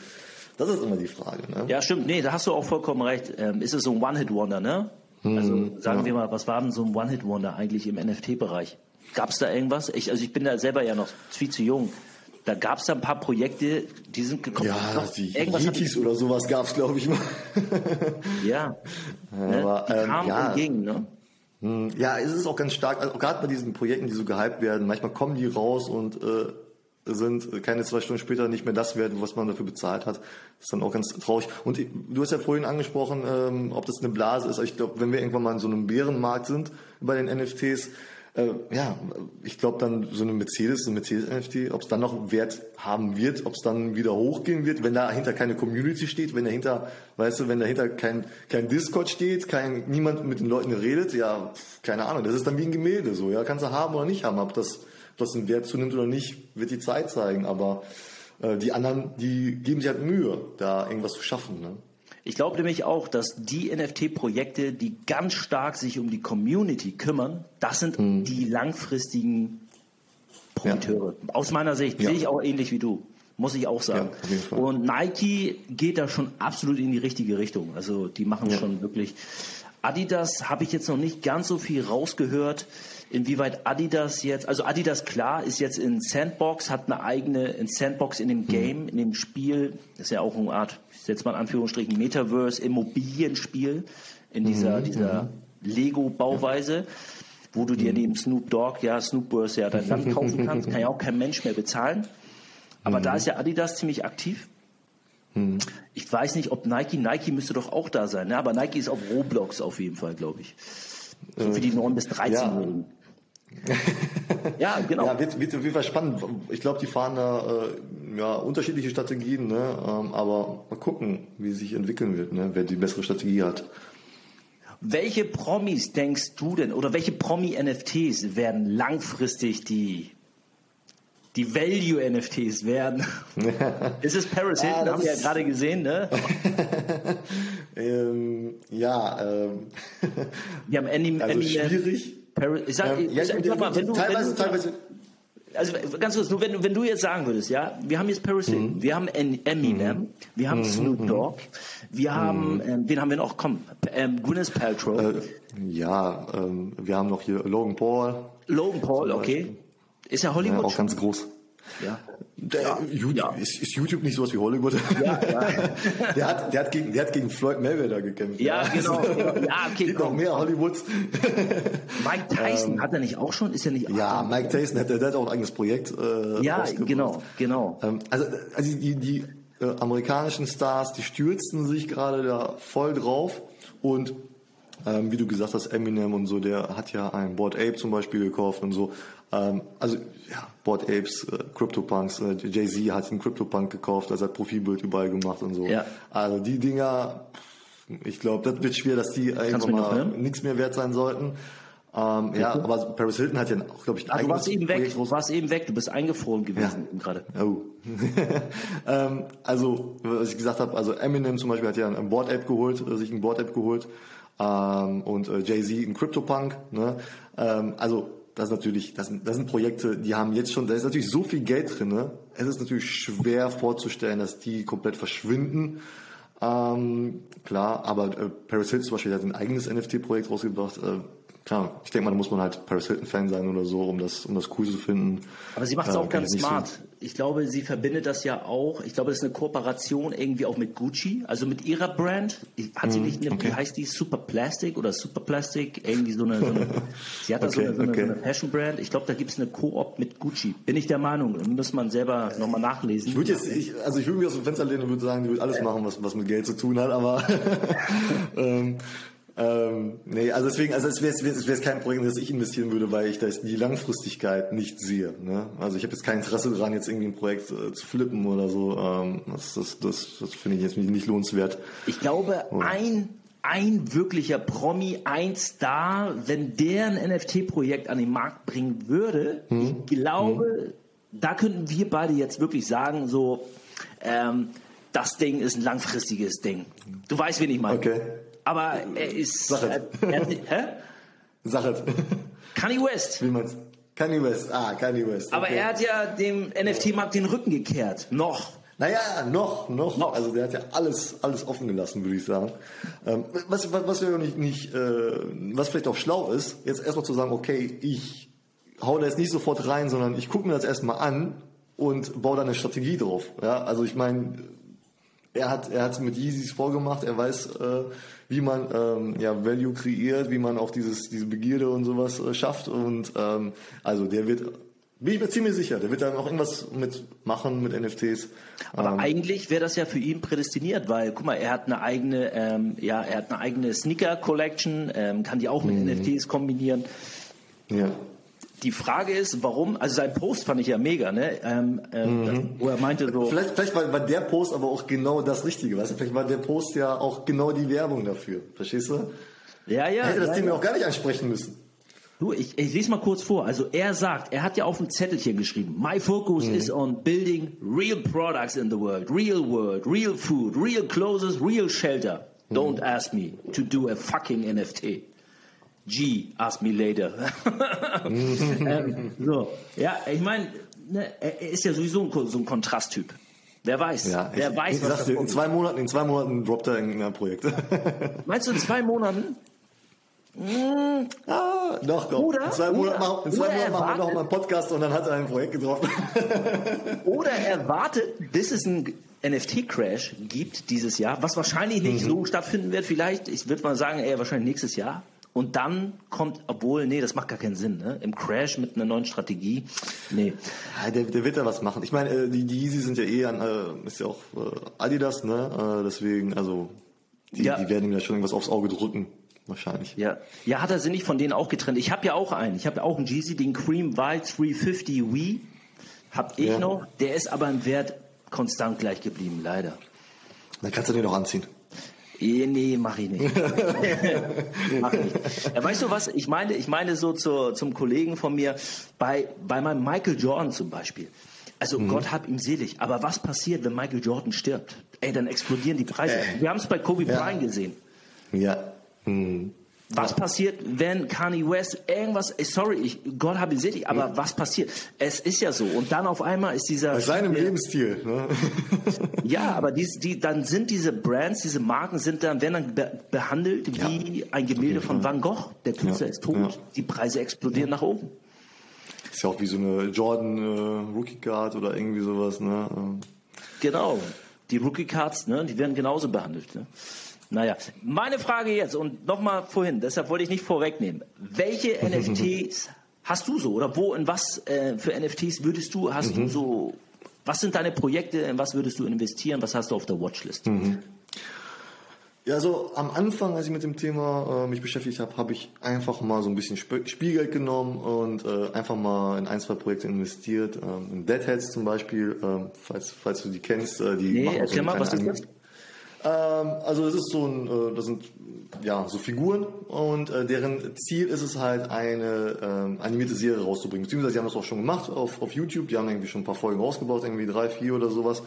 Das ist immer die Frage. Ne? Ja, stimmt. Nee, da hast du auch vollkommen recht. Ähm, ist es so ein One-Hit-Wonder, ne? Also hm, sagen ja. wir mal, was war denn so ein One-Hit-Wonder eigentlich im NFT-Bereich? Gab es da irgendwas? Ich, also ich bin da selber ja noch viel zu jung. Da gab es da ein paar Projekte, die sind gekommen. Ja, die Yetis oder sowas gab es, glaube ich mal. ja. *laughs* Aber, ne? die ähm, kamen ja. und gingen, ne? Hm, ja, es ist auch ganz stark, also gerade bei diesen Projekten, die so gehypt werden, manchmal kommen die raus und äh, sind keine zwei Stunden später nicht mehr das wert, was man dafür bezahlt hat. Das ist dann auch ganz traurig. Und du hast ja vorhin angesprochen, ähm, ob das eine Blase ist. Ich glaube, wenn wir irgendwann mal in so einem Bärenmarkt sind bei den NFTs, äh, ja, ich glaube dann so eine Mercedes, so ein Mercedes-NFT, ob es dann noch Wert haben wird, ob es dann wieder hochgehen wird, wenn dahinter keine Community steht, wenn dahinter, weißt du, wenn dahinter kein, kein Discord steht, kein, niemand mit den Leuten redet, ja, keine Ahnung, das ist dann wie ein Gemälde so, ja, kannst du haben oder nicht haben, ob das, ob das einen Wert zunimmt oder nicht, wird die Zeit zeigen, aber äh, die anderen, die geben sich halt Mühe, da irgendwas zu schaffen, ne? Ich glaube nämlich auch, dass die NFT-Projekte, die ganz stark sich um die Community kümmern, das sind hm. die langfristigen Profiteure. Ja. Aus meiner Sicht ja. sehe ich auch ähnlich wie du. Muss ich auch sagen. Ja, Und Nike geht da schon absolut in die richtige Richtung. Also die machen schon wirklich. Adidas habe ich jetzt noch nicht ganz so viel rausgehört, inwieweit Adidas jetzt, also Adidas klar ist jetzt in Sandbox, hat eine eigene in Sandbox in dem hm. Game, in dem Spiel, ist ja auch eine Art setzt man Anführungsstrichen Metaverse Immobilienspiel in dieser, mhm. dieser mhm. Lego-Bauweise, wo du dir mhm. neben Snoop Dogg, ja, Snoopverse ja dein Land kaufen kannst, kann ja auch kein Mensch mehr bezahlen. Aber mhm. da ist ja Adidas ziemlich aktiv. Mhm. Ich weiß nicht, ob Nike, Nike müsste doch auch da sein, ne? aber Nike ist auf Roblox auf jeden Fall, glaube ich. So für die 9 bis 13-Jährigen. Ja. *laughs* ja, genau. Ja, wird, wird, wird spannend. Ich glaube, die fahren da äh, ja, unterschiedliche Strategien, ne? Ähm, aber mal gucken, wie sich entwickeln wird, ne? wer die bessere Strategie hat. Welche Promis denkst du denn oder welche Promi-NFTs werden langfristig die die Value-NFTs werden? *laughs* ist es Paris Hilton? Ja, haben wir ja gerade gesehen, ne? *laughs* ähm, ja. Ähm. Wir haben Andy, also Andy schwierig. Paris, ich sag, ja, ich, ich, mal, wenn du, teilweise, wenn du, teilweise. Also ganz kurz, nur wenn, wenn du jetzt sagen würdest, ja, wir haben jetzt Paris Hilton, mhm. wir haben Eminem, mhm. wir haben mhm. Snoop Dogg, wir haben, mhm. ähm, wen haben wir noch? Komm, ähm, Gwyneth Paltrow. Äh, ja, ähm, wir haben noch hier Logan Paul. Logan Paul, okay. Ist er Hollywood? Ja, auch ganz groß. Ja. Der, ja, YouTube, ja. Ist, ist, YouTube nicht sowas wie Hollywood? Ja, ja. *laughs* der, hat, der, hat gegen, der hat gegen Floyd Mayweather gekämpft. Ja, genau. Also, genau. Ja, okay. *laughs* Gibt noch mehr Hollywoods. Mike Tyson ähm, hat er nicht auch schon? Ist er nicht? Ja, Mike Tyson hat, der, hat auch ein eigenes Projekt. Äh, ja, genau, genau. Ähm, also, also die, die äh, amerikanischen Stars, die stürzen sich gerade da voll drauf und ähm, wie du gesagt hast, Eminem und so, der hat ja ein Board Ape zum Beispiel gekauft und so. Ähm, also ja, Board Apes, äh, CryptoPunks, äh, Jay-Z hat einen CryptoPunk gekauft, also hat Profilbild überall gemacht und so. Ja. Also die Dinger, ich glaube, das wird schwer, dass die irgendwann mal nichts mehr wert sein sollten. Ähm, ja, aber Paris Hilton hat ja auch, glaube ich, ein also eigenes eben weg. Du warst eben weg, du bist eingefroren gewesen ja. gerade. Oh. *laughs* ähm, also, was ich gesagt habe, also Eminem zum Beispiel hat ja ein Board App geholt, äh, sich ein Board App geholt ähm, und äh, Jay-Z ein CryptoPunk. Ne? Ähm, also das ist natürlich, das sind, das sind Projekte, die haben jetzt schon, da ist natürlich so viel Geld drin. Ne? Es ist natürlich schwer vorzustellen, dass die komplett verschwinden. Ähm, klar, aber äh, Paris Hilton zum Beispiel hat ein eigenes NFT-Projekt rausgebracht. Äh, klar, ich denke mal, da muss man halt Paris Hilton-Fan sein oder so, um das, um das cool zu finden. Aber sie macht es äh, auch ganz smart. So. Ich glaube, sie verbindet das ja auch. Ich glaube, das ist eine Kooperation irgendwie auch mit Gucci, also mit ihrer Brand. Hat sie mm, nicht eine, okay. wie heißt die, Super Plastic oder Super Plastic? Irgendwie so eine, so eine *laughs* sie hat da okay, so, eine, so, okay. eine, so eine Fashion-Brand. Ich glaube, da gibt es eine Koop mit Gucci. Bin ich der Meinung. Muss man selber nochmal nachlesen. Ich würde jetzt, ich, also ich würde mich aus dem Fenster lehnen und würde sagen, die würde alles machen, was, was mit Geld zu tun hat, aber *laughs* ähm, ähm, nee, also deswegen, also es wäre es wäre kein Projekt, in das ich investieren würde, weil ich das die Langfristigkeit nicht sehe. Ne? Also ich habe jetzt kein Interesse daran, jetzt irgendwie ein Projekt äh, zu flippen oder so. Ähm, das das, das, das finde ich jetzt nicht lohnenswert. Ich glaube, Und ein ein wirklicher Promi, ein Star, wenn der ein NFT-Projekt an den Markt bringen würde, hm. ich glaube, hm. da könnten wir beide jetzt wirklich sagen, so, ähm, das Ding ist ein langfristiges Ding. Du weißt, wen ich meine. Okay aber er ist. Es. Er, hä? Sag es. Kanye West. Wie meinst Kanye West, ah, Kanye West. Okay. Aber er hat ja dem NFT-Markt den Rücken gekehrt. Noch. Naja, noch, noch, noch. Also der hat ja alles, alles offen gelassen, würde ich sagen. Ähm, was, was, was wir nicht, nicht äh, was vielleicht auch schlau ist, jetzt erstmal zu sagen, okay, ich hau da jetzt nicht sofort rein, sondern ich gucke mir das erstmal an und baue da eine Strategie drauf. Ja, also ich meine, er hat er hat mit Yeezys vorgemacht, er weiß, äh, wie man ähm, ja Value kreiert, wie man auch dieses diese Begierde und sowas äh, schafft und ähm, also der wird bin ich mir ziemlich sicher, der wird dann auch irgendwas mitmachen mit NFTs. Aber ähm, eigentlich wäre das ja für ihn prädestiniert, weil guck mal, er hat eine eigene, ähm, ja, er hat eine eigene Sneaker Collection, ähm, kann die auch mit mhm. NFTs kombinieren. Ja die Frage ist, warum, also sein Post fand ich ja mega, ne? Ähm, ähm, mhm. Wo er meinte so. Vielleicht, vielleicht war, war, der Post aber auch genau das Richtige, weißt du? Vielleicht war der Post ja auch genau die Werbung dafür. Verstehst du? Ja, ja. Hätte das ja, Thema ja. auch gar nicht ansprechen müssen. Du, ich, ich lese mal kurz vor. Also er sagt, er hat ja auf dem Zettelchen geschrieben, My focus mhm. is on building real products in the world, real world, real food, real clothes, real shelter. Don't mhm. ask me to do a fucking NFT. G, ask me later. *laughs* ähm, so, ja, ich meine, ne, er ist ja sowieso so ein Kontrasttyp. Wer weiß? Ja, Wer ich, weiß, ich was dir, in zwei Monaten, in zwei Monaten droppt er ein Projekt. *laughs* Meinst du in zwei Monaten? Mmh. Ah, doch, doch. Oder, in zwei Monaten, oder, in zwei Monaten machen wir noch mal einen Podcast und dann hat er ein Projekt getroffen. *laughs* oder er wartet, bis es ein NFT-Crash gibt dieses Jahr, was wahrscheinlich nicht mhm. so stattfinden wird. Vielleicht, ich würde mal sagen, eher wahrscheinlich nächstes Jahr. Und dann kommt, obwohl, nee, das macht gar keinen Sinn, ne? Im Crash mit einer neuen Strategie, nee. Ja, der, der wird da was machen. Ich meine, äh, die, die Yeezy sind ja eh an, äh, ist ja auch äh, Adidas, ne? Deswegen, also, die, ja. die werden ihm da schon irgendwas aufs Auge drücken. Wahrscheinlich. Ja, ja hat er sich nicht von denen auch getrennt. Ich habe ja auch einen. Ich habe ja auch einen Yeezy, den Cream White 350 Wii. Hab ich ja. noch. Der ist aber im Wert konstant gleich geblieben, leider. Dann kannst du den noch anziehen. Nee, mach ich nicht. *laughs* mach ich nicht. Ja, weißt du was? Ich meine, ich meine so zu, zum Kollegen von mir, bei, bei meinem Michael Jordan zum Beispiel. Also mhm. Gott hab ihm selig. Aber was passiert, wenn Michael Jordan stirbt? Ey, dann explodieren die Preise. Äh. Wir haben es bei Kobe ja. Bryant gesehen. Ja. Mhm. Was passiert, wenn Kanye West irgendwas, sorry, ich, Gott habe ihn selig, aber ja. was passiert? Es ist ja so. Und dann auf einmal ist dieser. Bei seinem äh, Lebensstil, ne? *laughs* Ja, aber die, die, dann sind diese Brands, diese Marken sind dann, werden dann be behandelt wie ein Gemälde von Van Gogh. Der Künstler ja. ist tot. Ja. Die Preise explodieren nach oben. Ist ja auch wie so eine Jordan äh, Rookie Card oder irgendwie sowas, ne? Genau. Die Rookie Cards, ne, die werden genauso behandelt. Ne? Naja, meine Frage jetzt und nochmal vorhin, deshalb wollte ich nicht vorwegnehmen. Welche *laughs* NFTs hast du so oder wo in was äh, für NFTs würdest du, hast mhm. du so, was sind deine Projekte, in was würdest du investieren, was hast du auf der Watchlist? Mhm. Ja, also am Anfang, als ich mit dem Thema äh, mich beschäftigt habe, habe ich einfach mal so ein bisschen Sp Spielgeld genommen und äh, einfach mal in ein, zwei Projekte investiert. Ähm, in Deadheads zum Beispiel, äh, falls, falls du die kennst. Äh, die nee, erklär so mal, was ist das? Ähm, also es ist so ein, äh, das sind ja so Figuren und äh, deren Ziel ist es halt eine ähm, animierte Serie rauszubringen. Beziehungsweise sie haben das auch schon gemacht auf, auf YouTube. Die haben irgendwie schon ein paar Folgen rausgebaut, irgendwie drei, vier oder sowas.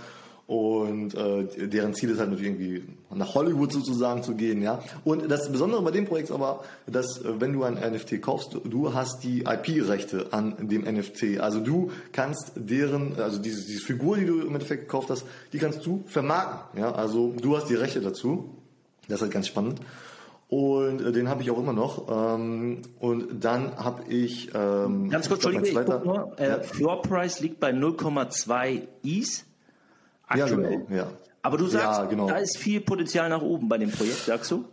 Und äh, deren Ziel ist halt natürlich irgendwie nach Hollywood sozusagen zu gehen, ja. Und das Besondere bei dem Projekt ist aber, dass äh, wenn du ein NFT kaufst, du hast die IP-Rechte an dem NFT. Also du kannst deren, also diese, diese Figur, die du im Endeffekt gekauft hast, die kannst du vermarkten, ja. Also du hast die Rechte dazu. Das ist halt ganz spannend. Und äh, den habe ich auch immer noch. Ähm, und dann habe ich. Ähm, Ganz kurz, Entschuldigung, ich guck nur. Äh, Ja. Floor Price liegt bei 0,2 Is Ja, aktuell. genau. Ja. Aber du sagst, Ja, genau. da ist viel Potenzial nach oben bei dem Projekt, sagst du?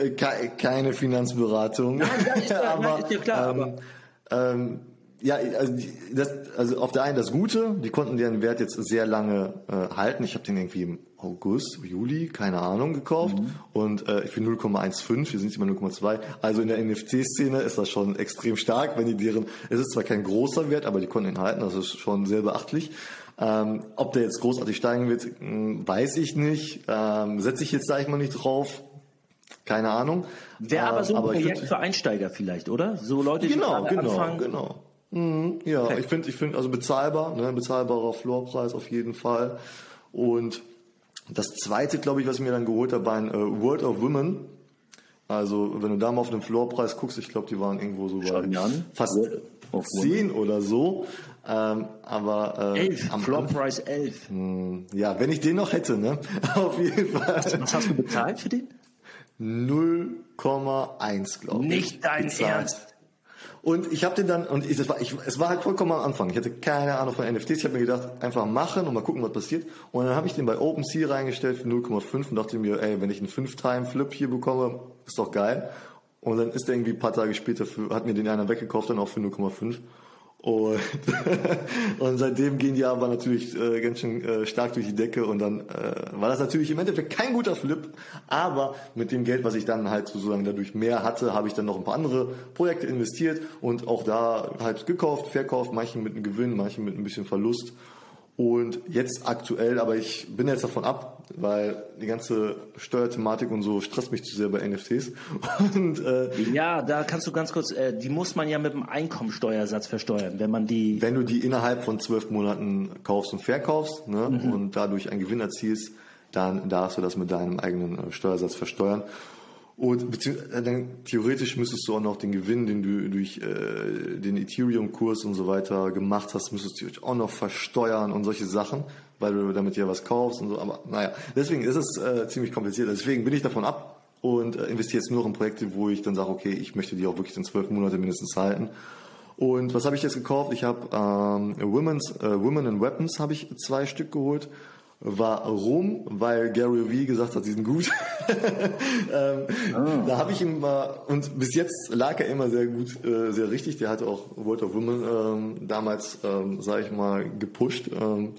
Äh, ke- Keine Finanzberatung. Nein, das ist ja- *laughs* nein, ist ja klar, Ähm, ähm, ja, also, das, also auf der einen das Gute, die konnten deren Wert jetzt sehr lange äh, halten. Ich habe den irgendwie im August, Juli, keine Ahnung, gekauft Mhm. und äh, für 0,15, wir sind jetzt immer 0,2. Also in der NFC-Szene ist das schon extrem stark, wenn die deren, es ist zwar kein großer Wert, aber die konnten ihn halten, das ist schon sehr beachtlich. Ähm, ob der jetzt großartig steigen wird, mh, weiß ich nicht. Ähm, Setze ich jetzt, sage ich mal, nicht drauf. Keine Ahnung. Wäre aber Ähm, so ein ich Projekt find- für Einsteiger vielleicht, oder? So Leute, die Genau, genau, anfangen. genau. Mhm, ja, Perfekt. ich finde, ich finde, also bezahlbar, ne, bezahlbarer Floorpreis auf jeden Fall. Und das zweite, glaube ich, was ich mir dann geholt habe, war ein äh, World of Women. Also, wenn du da mal auf den Floorpreis guckst, ich glaube, die waren irgendwo so bei fast of 10 oder so. Ähm, aber äh, Elf, am Floor Anfang- Price 11. ja, wenn ich den noch hätte, ne? *laughs* Auf jeden Fall. Was hast du bezahlt für den? 0,1, glaube ich. Nicht dein bezahlt. Ernst. Und ich habe den dann, und ich, das war, ich, es war halt vollkommen am Anfang. Ich hatte keine Ahnung von NFTs. Ich habe mir gedacht, einfach machen und mal gucken, was passiert. Und dann habe ich den bei OpenSea reingestellt für 0,5 und dachte mir, ey, wenn ich einen 5-Time-Flip hier bekomme, ist doch geil. Und dann ist der irgendwie ein paar Tage später, für, hat mir den einer weggekauft, dann auch für 0,5. Und, *laughs* und seitdem gehen die aber natürlich äh, ganz schön äh, stark durch die Decke und dann äh, war das natürlich im Endeffekt kein guter Flip, aber mit dem Geld, was ich dann halt sozusagen dadurch mehr hatte, habe ich dann noch ein paar andere Projekte investiert und auch da halt gekauft, verkauft, manche mit einem Gewinn, manche mit ein bisschen Verlust. Und jetzt aktuell, aber ich bin jetzt davon ab, weil die ganze Steuerthematik und so stresst mich zu sehr bei NFTs. *laughs* Und äh, Ja, da kannst du ganz kurz, äh, die muss man ja mit dem Einkommensteuersatz versteuern, wenn man die. wenn du die innerhalb von zwölf Monaten kaufst und verkaufst ne, Mhm. und dadurch einen Gewinn erzielst, dann darfst du das mit deinem eigenen äh, Steuersatz versteuern. Und beziehungsweise dann theoretisch müsstest du auch noch den Gewinn, den du durch äh, den Ethereum-Kurs und so weiter gemacht hast, müsstest du auch noch versteuern und solche Sachen, weil du damit ja was kaufst und so. Aber naja, deswegen ist es äh, ziemlich kompliziert. Deswegen bin ich davon ab und äh, investiere jetzt nur in Projekte, wo ich dann sage, okay, ich möchte die auch wirklich in zwölf Monate mindestens halten. Und was habe ich jetzt gekauft? Ich habe ähm, äh, Women and Weapons habe ich zwei Stück geholt. Warum? Weil Gary Vee gesagt hat, die sind gut. *laughs* ähm, Da habe ich ihm mal, und bis jetzt lag er immer sehr gut, äh, sehr richtig. Der hatte auch World of Women ähm, damals, ähm, sage ich mal, gepusht. Ähm,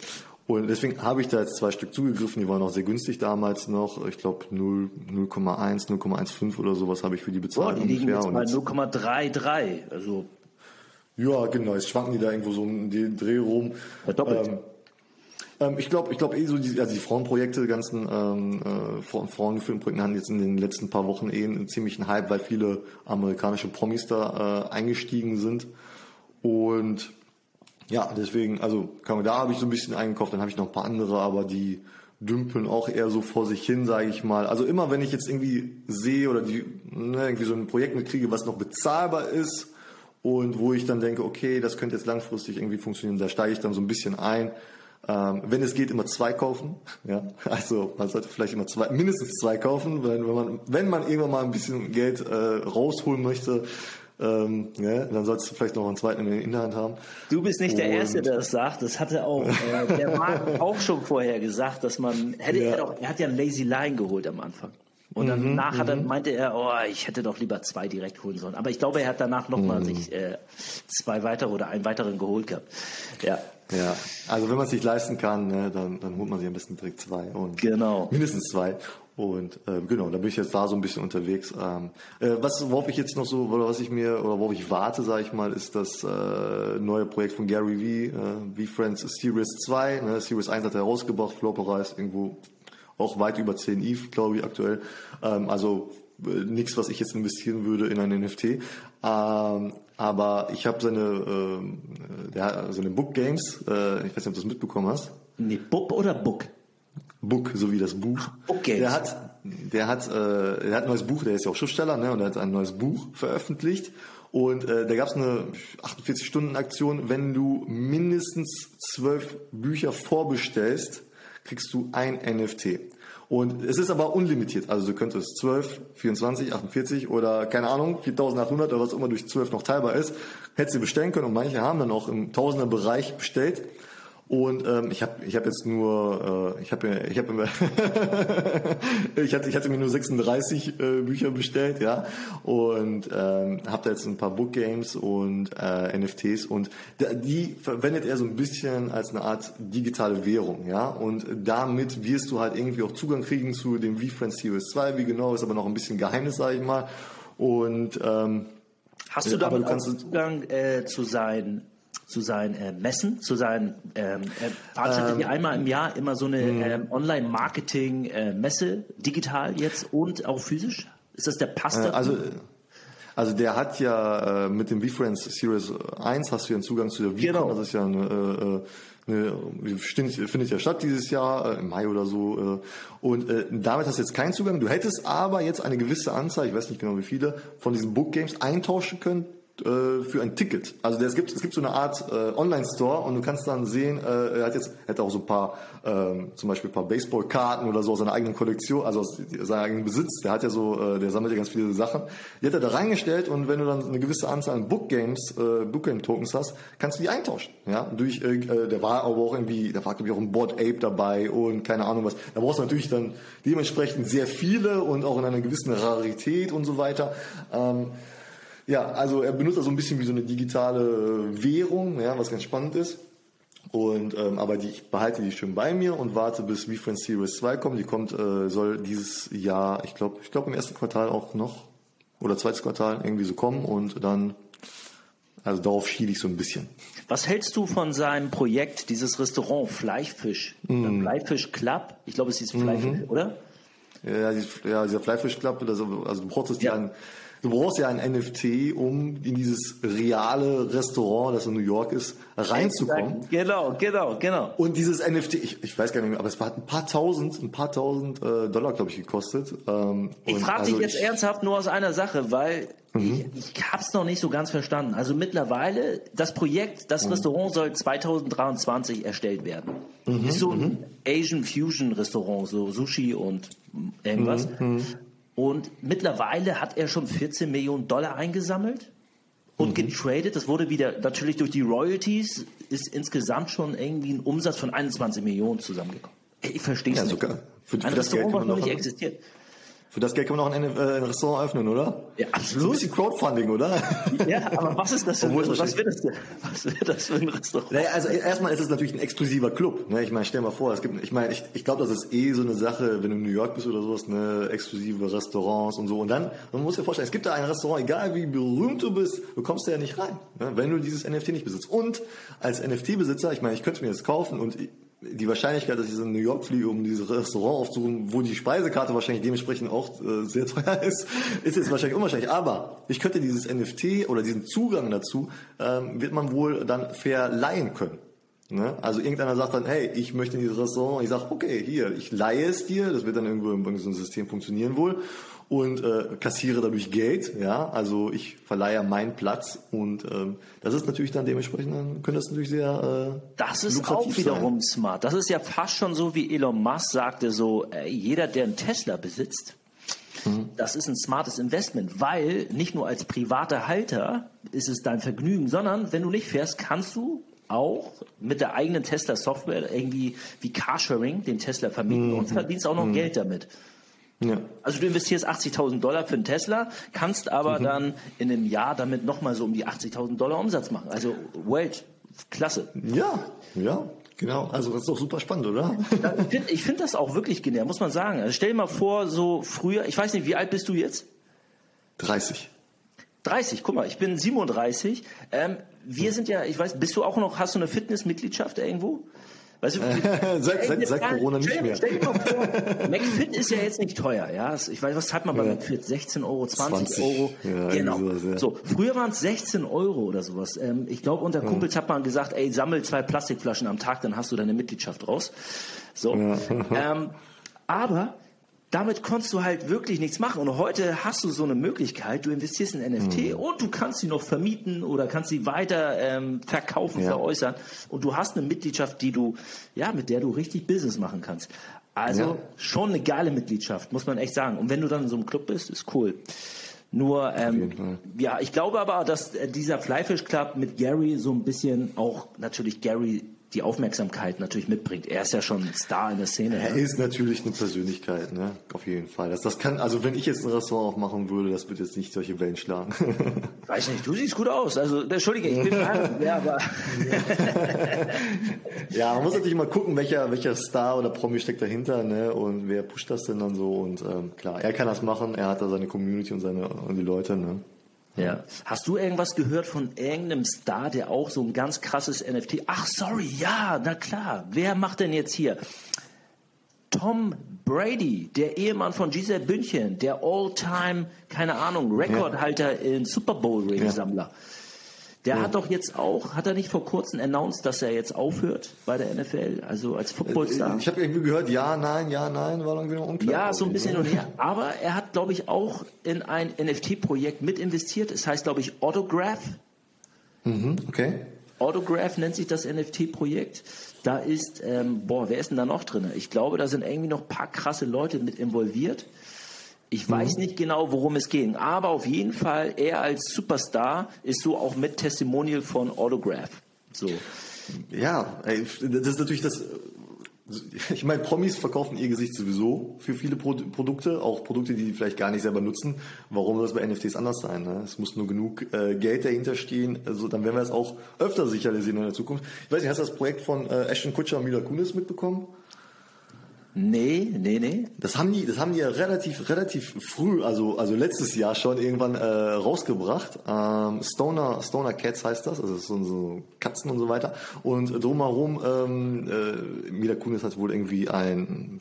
und deswegen habe ich da jetzt zwei Stück zugegriffen. Die waren auch sehr günstig damals noch. Ich glaube 0,1, 0,15 oder sowas habe ich für die Boah, bezahlt die liegen ungefähr. jetzt bei jetzt- 0,33. Also ja, genau. Jetzt schwanken die da irgendwo so um den Dreh rum. Verdoppelt. Ähm, ähm, ich glaube, ich glaube eh so die, also die Frauenprojekte, die ganzen ähm, äh, Frauen- frauengeführten Projekte hatten jetzt in den letzten paar Wochen eh einen ziemlichen Hype, weil viele amerikanische Promis da äh, eingestiegen sind. Und ja, deswegen, also da habe ich so ein bisschen eingekauft, dann habe ich noch ein paar andere, aber die dümpeln auch eher so vor sich hin, sage ich mal. Also immer wenn ich jetzt irgendwie sehe oder die ne, irgendwie so ein Projekt mitkriege, was noch bezahlbar ist und wo ich dann denke, okay, das könnte jetzt langfristig irgendwie funktionieren, da steige ich dann so ein bisschen ein. Ähm, wenn es geht, immer zwei kaufen. *laughs* Ja, also man sollte vielleicht immer zwei, mindestens zwei kaufen, wenn, wenn man wenn man irgendwann mal ein bisschen Geld äh, rausholen möchte, ähm, ja, dann sollst du vielleicht noch einen zweiten in der Hinterhand haben. Du bist nicht der Und- Erste, der das sagt. Das hatte auch äh, der Marc auch schon vorher gesagt, dass man hätte Ja. er doch, er hat ja einen Lazy Line geholt am Anfang. Und danach hat er, meinte er, oh, ich hätte doch lieber zwei direkt holen sollen. Aber ich glaube, er hat danach nochmal sich äh, zwei weitere oder einen weiteren geholt gehabt. Ja, Ja, also wenn man es sich leisten kann, ne, dann, dann holt man sich am besten direkt zwei und Genau. mindestens zwei. Und äh, genau, da bin ich jetzt da so ein bisschen unterwegs. Ähm, äh, was worauf ich jetzt noch so oder was ich mir oder worauf ich warte, sage ich mal, ist das äh, neue Projekt von Gary Vee, äh, V-Friends Series 2. Ne, Series 1 hat er rausgebracht, Floppreis irgendwo auch weit über 10 ETH, glaube ich, aktuell. Ähm, also äh, nichts, was ich jetzt investieren würde in ein NFT. Ähm, aber ich habe seine, der, hat seine Book Games, äh, ich weiß nicht, ob du das mitbekommen hast. Nee, Bub oder Buck? Book, so wie das Buch. Book Games. Der hat, der hat, äh, der hat ein neues Buch, der ist ja auch Schriftsteller, ne, und er hat ein neues Buch veröffentlicht. Und äh, da gab es eine 48-Stunden-Aktion, wenn du mindestens zwölf Bücher vorbestellst, kriegst du ein NFT. Und es ist aber unlimitiert. Also du könntest 12, 24, 48 oder keine Ahnung, 4800 oder was immer durch 12 noch teilbar ist, hättest du bestellen können und manche haben dann auch im Tausenderbereich bestellt. Und ähm, ich habe ich hab jetzt nur, äh, ich habe ich hab *laughs* ich hatte ich hatte mir nur 36 äh, Bücher bestellt, ja, und ähm, habe da jetzt ein paar Book Games und äh, NFTs und die verwendet er so ein bisschen als eine Art digitale Währung, ja, und damit wirst du halt irgendwie auch Zugang kriegen zu dem VFriends Series 2, wie genau ist aber noch ein bisschen Geheimnis, sage ich mal. Und ähm, Hast du damit auch Zugang äh, zu sein zu seinen äh, Messen, zu seinen ähm, äh, veranstaltet ähm, einmal im Jahr immer so eine hm. ähm, Online-Marketing-Messe, äh, digital jetzt und auch physisch? Ist das der Pastor? Äh, also also der hat ja äh, mit dem VFriends Series 1 hast du ja einen Zugang zu der VCon, genau. das ist ja eine, äh, eine findet ja statt dieses Jahr, äh, im Mai oder so. Äh, und äh, damit hast du jetzt keinen Zugang. Du hättest aber jetzt eine gewisse Anzahl, ich weiß nicht genau wie viele, von diesen Book Games eintauschen können äh, für ein Ticket. Also es gibt es gibt so eine Art äh, Online-Store und du kannst dann sehen, äh, er hat jetzt er hat auch so ein paar ähm, zum Beispiel ein paar Baseballkarten oder so aus seiner eigenen Kollektion, also aus seinem eigenen Besitz. Der hat ja so, äh, der sammelt ja ganz viele Sachen. Die hat er da reingestellt und wenn du dann eine gewisse Anzahl an Book Games, äh, Book Game Tokens hast, kannst du die eintauschen. Ja, durch äh, äh der war aber auch irgendwie, da war glaube ich auch ein Board Ape dabei und keine Ahnung was. Da brauchst du natürlich dann dementsprechend sehr viele und auch in einer gewissen Rarität und so weiter. Ähm, ja, also er benutzt das so ein bisschen wie so eine digitale Währung, ja, was ganz spannend ist. Und ähm, aber die, ich behalte die schön bei mir und warte bis VFriends Series 2 kommt. Die kommt, äh, soll dieses Jahr, ich glaube, ich glaube im ersten Quartal auch noch oder zweites Quartal irgendwie so kommen und dann, also darauf schiele ich so ein bisschen. Was hältst du von seinem Projekt, dieses Restaurant Fleischfisch, mm. Fleischfisch Club? Ich glaube, es ist Fleischfisch, mm oder? Ja, ja, dieser Fleischfisch Club, also, also du brauchst ja. an Du brauchst ja ein NFT, um in dieses reale Restaurant, das in New York ist, reinzukommen. Genau, genau, genau. Und dieses NFT, ich, ich weiß gar nicht mehr, aber es hat ein paar tausend, ein paar tausend äh, Dollar, glaube ich, gekostet. Ähm, ich frage also dich jetzt ich, ernsthaft nur aus einer Sache, weil mhm. ich, ich habe es noch nicht so ganz verstanden. Also mittlerweile, das Projekt, das mhm. Restaurant soll 2023 erstellt werden. Mhm. Ist so ein mhm. Asian Fusion Restaurant, so Sushi und irgendwas. Mhm. Und mittlerweile hat er schon 14 Millionen Dollar eingesammelt und mhm. getradet. Das wurde wieder natürlich durch die Royalties ist insgesamt schon irgendwie ein Umsatz von 21 Millionen zusammengekommen. Ich verstehe es ja, nicht. Sogar. Für, für das Geld, was noch nicht existiert. Für das Geld kann man auch ein, äh, ein Restaurant öffnen, oder? Ja, absolut. So ein bisschen Crowdfunding, oder? Ja, aber was ist das für, Obwohl, was, wird das, was wird das für ein Restaurant? Naja, also erstmal ist es natürlich ein exklusiver Club. Ne? Ich meine, stell mal vor, es gibt, ich meine, ich, ich glaube, das ist eh so eine Sache, wenn du in New York bist oder sowas, ne, exklusive Restaurants und so. Und dann, man muss sich vorstellen, es gibt da ein Restaurant, egal wie berühmt du bist, du kommst da ja nicht rein, ne? wenn du dieses NFT nicht besitzt. Und als NFT-Besitzer, ich meine, ich könnte mir das kaufen und die Wahrscheinlichkeit, dass ich in New York fliege, um dieses Restaurant aufzusuchen, wo die Speisekarte wahrscheinlich dementsprechend auch äh, sehr teuer ist, ist jetzt wahrscheinlich unwahrscheinlich. Aber ich könnte dieses NFT oder diesen Zugang dazu, ähm, wird man wohl dann verleihen können. Ne? Also irgendeiner sagt dann, hey, ich möchte in dieses Restaurant. Ich sage, okay, hier, ich leihe es dir. Das wird dann irgendwo in irgendeinem System funktionieren wohl und äh, kassiere dadurch Geld. Ja, also ich verleihe meinen Platz und ähm, das ist natürlich dann dementsprechend, dann könnte das natürlich sehr äh, Das ist auch wiederum sein. smart. Das ist ja fast schon so, wie Elon Musk sagte, so äh, jeder, der einen Tesla besitzt, mhm. das ist ein smartes Investment, weil nicht nur als privater Halter ist es dein Vergnügen, sondern wenn du nicht fährst, kannst du auch mit der eigenen Tesla-Software irgendwie wie Carsharing den Tesla vermieten mhm. und verdienst auch noch mhm. Geld damit. Ja. Also du investierst 80.000 Dollar für einen Tesla, kannst aber mhm. dann in einem Jahr damit nochmal so um die 80.000 Dollar Umsatz machen. Also Welt, klasse. Ja, ja, genau. Also das ist doch super spannend, oder? ich finde find das auch wirklich genial, muss man sagen. Also stell dir mal vor, so früher, ich weiß nicht, wie alt bist du jetzt? 30. 30, guck mal, ich bin 37. Ähm, wir sind ja, ich weiß, bist du auch noch, hast du eine Fitnessmitgliedschaft irgendwo? Weißt du, *laughs* seit, seit, seit Corona nicht mehr. Stell dir mal vor, *laughs* McFit ist ja jetzt nicht teuer, ja. Ich weiß, was hat man bei ja. McFit? 16 Euro, 20, 20. Euro. Ja, genau. Sowas, ja. So, früher waren es 16 Euro oder sowas. Ähm, ich glaube, unter Kumpels hat man gesagt, ey, sammel zwei Plastikflaschen am Tag, dann hast du deine Mitgliedschaft raus. So. Ähm, aber damit konntest du halt wirklich nichts machen. Und heute hast du so eine Möglichkeit, du investierst in NFT mhm. und du kannst sie noch vermieten oder kannst sie weiter ähm, verkaufen, ja. veräußern. Und du hast eine Mitgliedschaft, die du, ja, mit der du richtig Business machen kannst. Also ja. schon eine geile Mitgliedschaft, muss man echt sagen. Und wenn du dann in so einem Club bist, ist cool. Nur, ähm, ja, ich glaube aber, dass äh, dieser Flyfish Club mit Gary so ein bisschen auch natürlich Gary die Aufmerksamkeit natürlich mitbringt. Er ist ja schon ein Star in der Szene. Er ne? ist natürlich eine Persönlichkeit, ne? Auf jeden Fall. Das, das kann, also wenn ich jetzt ein Restaurant aufmachen würde, das würde jetzt nicht solche Wellen schlagen. *laughs* Weiß nicht, du siehst gut aus. Also, entschuldige, ich bin *laughs* verheiratet, ja, aber. *laughs* ja, man muss natürlich mal gucken, welcher, welcher Star oder Promi steckt dahinter, ne? Und wer pusht das denn dann so? Und ähm, klar, er kann das machen, er hat da seine Community und seine und die Leute, ne? Ja. Hast du irgendwas gehört von irgendeinem Star, der auch so ein ganz krasses NFT? Ach, sorry, ja, na klar. Wer macht denn jetzt hier? Tom Brady, der Ehemann von Giselle Bündchen, der All-Time, keine Ahnung, Rekordhalter ja. in Super Bowl Ringsammler. Ja. Der ja. hat doch jetzt auch, hat er nicht vor kurzem announced, dass er jetzt aufhört bei der NFL, also als Footballstar? Ich habe irgendwie gehört, ja, nein, ja, nein, war irgendwie noch unklar. Ja, so ein bisschen hin und her. Aber er hat, glaube ich, auch in ein NFT-Projekt mit investiert. Es heißt, glaube ich, Autograph. Mhm, okay. Autograph nennt sich das NFT-Projekt. Da ist, ähm, boah, wer ist denn da noch drin? Ich glaube, da sind irgendwie noch ein paar krasse Leute mit involviert. Ich weiß mhm. nicht genau, worum es ging, aber auf jeden Fall, er als Superstar ist so auch mit Testimonial von Autograph. So. Ja, das ist natürlich das. Ich meine, Promis verkaufen ihr Gesicht sowieso für viele Pro Produkte, auch Produkte, die die vielleicht gar nicht selber nutzen. Warum soll das bei NFTs anders sein? Ne? Es muss nur genug äh, Geld dahinter stehen. Also dann werden wir es auch öfter sicherlich sehen in der Zukunft. Ich weiß nicht, hast du das Projekt von äh, Ashton Kutcher und Mila Kunis mitbekommen? Nee, nee, nee. Das haben die, das haben die ja relativ, relativ früh, also, also letztes Jahr schon irgendwann äh, rausgebracht. Ähm, Stoner, Stoner Cats heißt das, also sind so Katzen und so weiter. Und drumherum, ähm, äh, Mila Kunis hat wohl irgendwie ein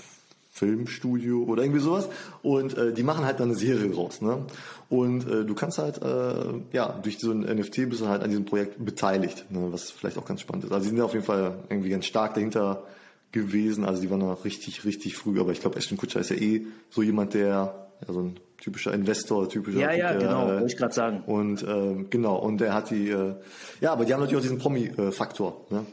Filmstudio oder irgendwie sowas und äh, die machen halt dann eine Serie draus, ne? Und äh, du kannst halt äh, ja durch so ein NFT bist du halt an diesem Projekt beteiligt, ne? was vielleicht auch ganz spannend ist. Also die sind ja auf jeden Fall irgendwie ganz stark dahinter gewesen. Also die waren noch richtig, richtig früh. Aber ich glaube, Ashton Kutcher ist ja eh so jemand, der ja, so ein typischer Investor, typischer. Ja, ja, genau, äh, wollte ich gerade sagen. Und äh, genau, und der hat die, äh, ja, aber die haben natürlich auch diesen Promi-Faktor. Ne?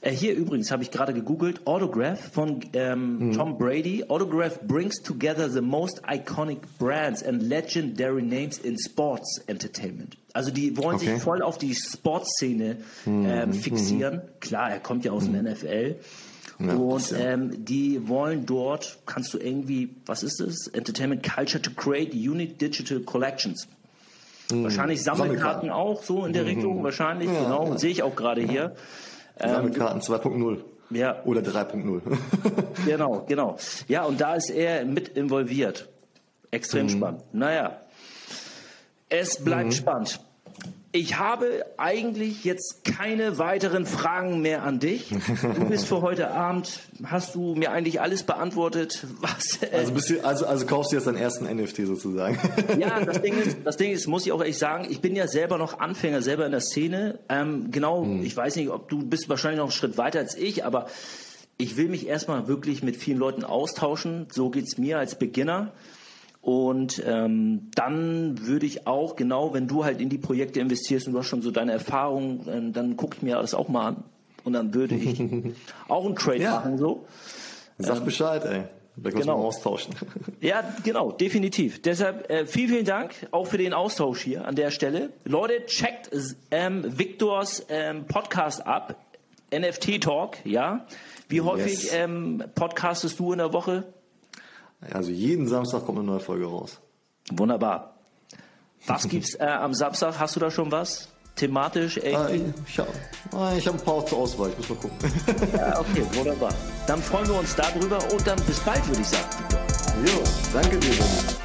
Äh, hier übrigens habe ich gerade gegoogelt, Autograph von ähm, mhm. Tom Brady. Autograph brings together the most iconic brands and legendary names in sports entertainment. Also die wollen okay. sich voll auf die Sportszene mhm. ähm, fixieren. Mhm. Klar, er kommt ja aus dem NFL. Ja, und ähm, die wollen dort, kannst du irgendwie, was ist das? Entertainment Culture to create unique digital collections. Mhm. Wahrscheinlich Sammelkarten, Sammelkarten, auch so in der mhm. Richtung, wahrscheinlich, ja, genau, ja. sehe ich auch gerade hier. Sammelkarten ähm, 2.0. Ja. Oder 3.0. *laughs* genau, genau. Ja, und da ist er mit involviert. Extrem mhm. spannend. Naja, es bleibt mhm. spannend. Ich habe eigentlich jetzt keine weiteren Fragen mehr an dich. Du bist für heute Abend, hast du mir eigentlich alles beantwortet, was. Äh also, du, also, also kaufst du jetzt deinen ersten NFT sozusagen. *laughs* Ja, das Ding ist, das Ding ist, muss ich auch ehrlich sagen, ich bin ja selber noch Anfänger, selber in der Szene. Ähm, genau, hm. ich weiß nicht, ob du bist wahrscheinlich noch einen Schritt weiter als ich, aber ich will mich erstmal wirklich mit vielen Leuten austauschen. So geht's mir als Beginner. Und ähm, dann würde ich auch, genau, wenn du halt in die Projekte investierst und du hast schon so deine Erfahrungen, äh, dann gucke ich mir das auch mal an. Und dann würde ich *laughs* auch einen Trade ja. machen. So. Sag ähm, Bescheid, ey. Da können genau. wir austauschen. *laughs* Ja, genau, definitiv. Deshalb äh, vielen, vielen Dank auch für den Austausch hier an der Stelle. Leute, checkt ähm, Victors ähm, Podcast ab. NFT Talk, ja. Wie häufig yes. ähm, podcastest du in der Woche? Also jeden Samstag kommt eine neue Folge raus. Wunderbar. Was gibt's äh, am Samstag? Hast du da schon was? Thematisch? Äh, ich habe hab ein paar zur Auswahl, ich muss mal gucken. *laughs* ja, okay, wunderbar. Dann freuen wir uns darüber und dann bis bald, würde ich sagen. Jo, danke dir.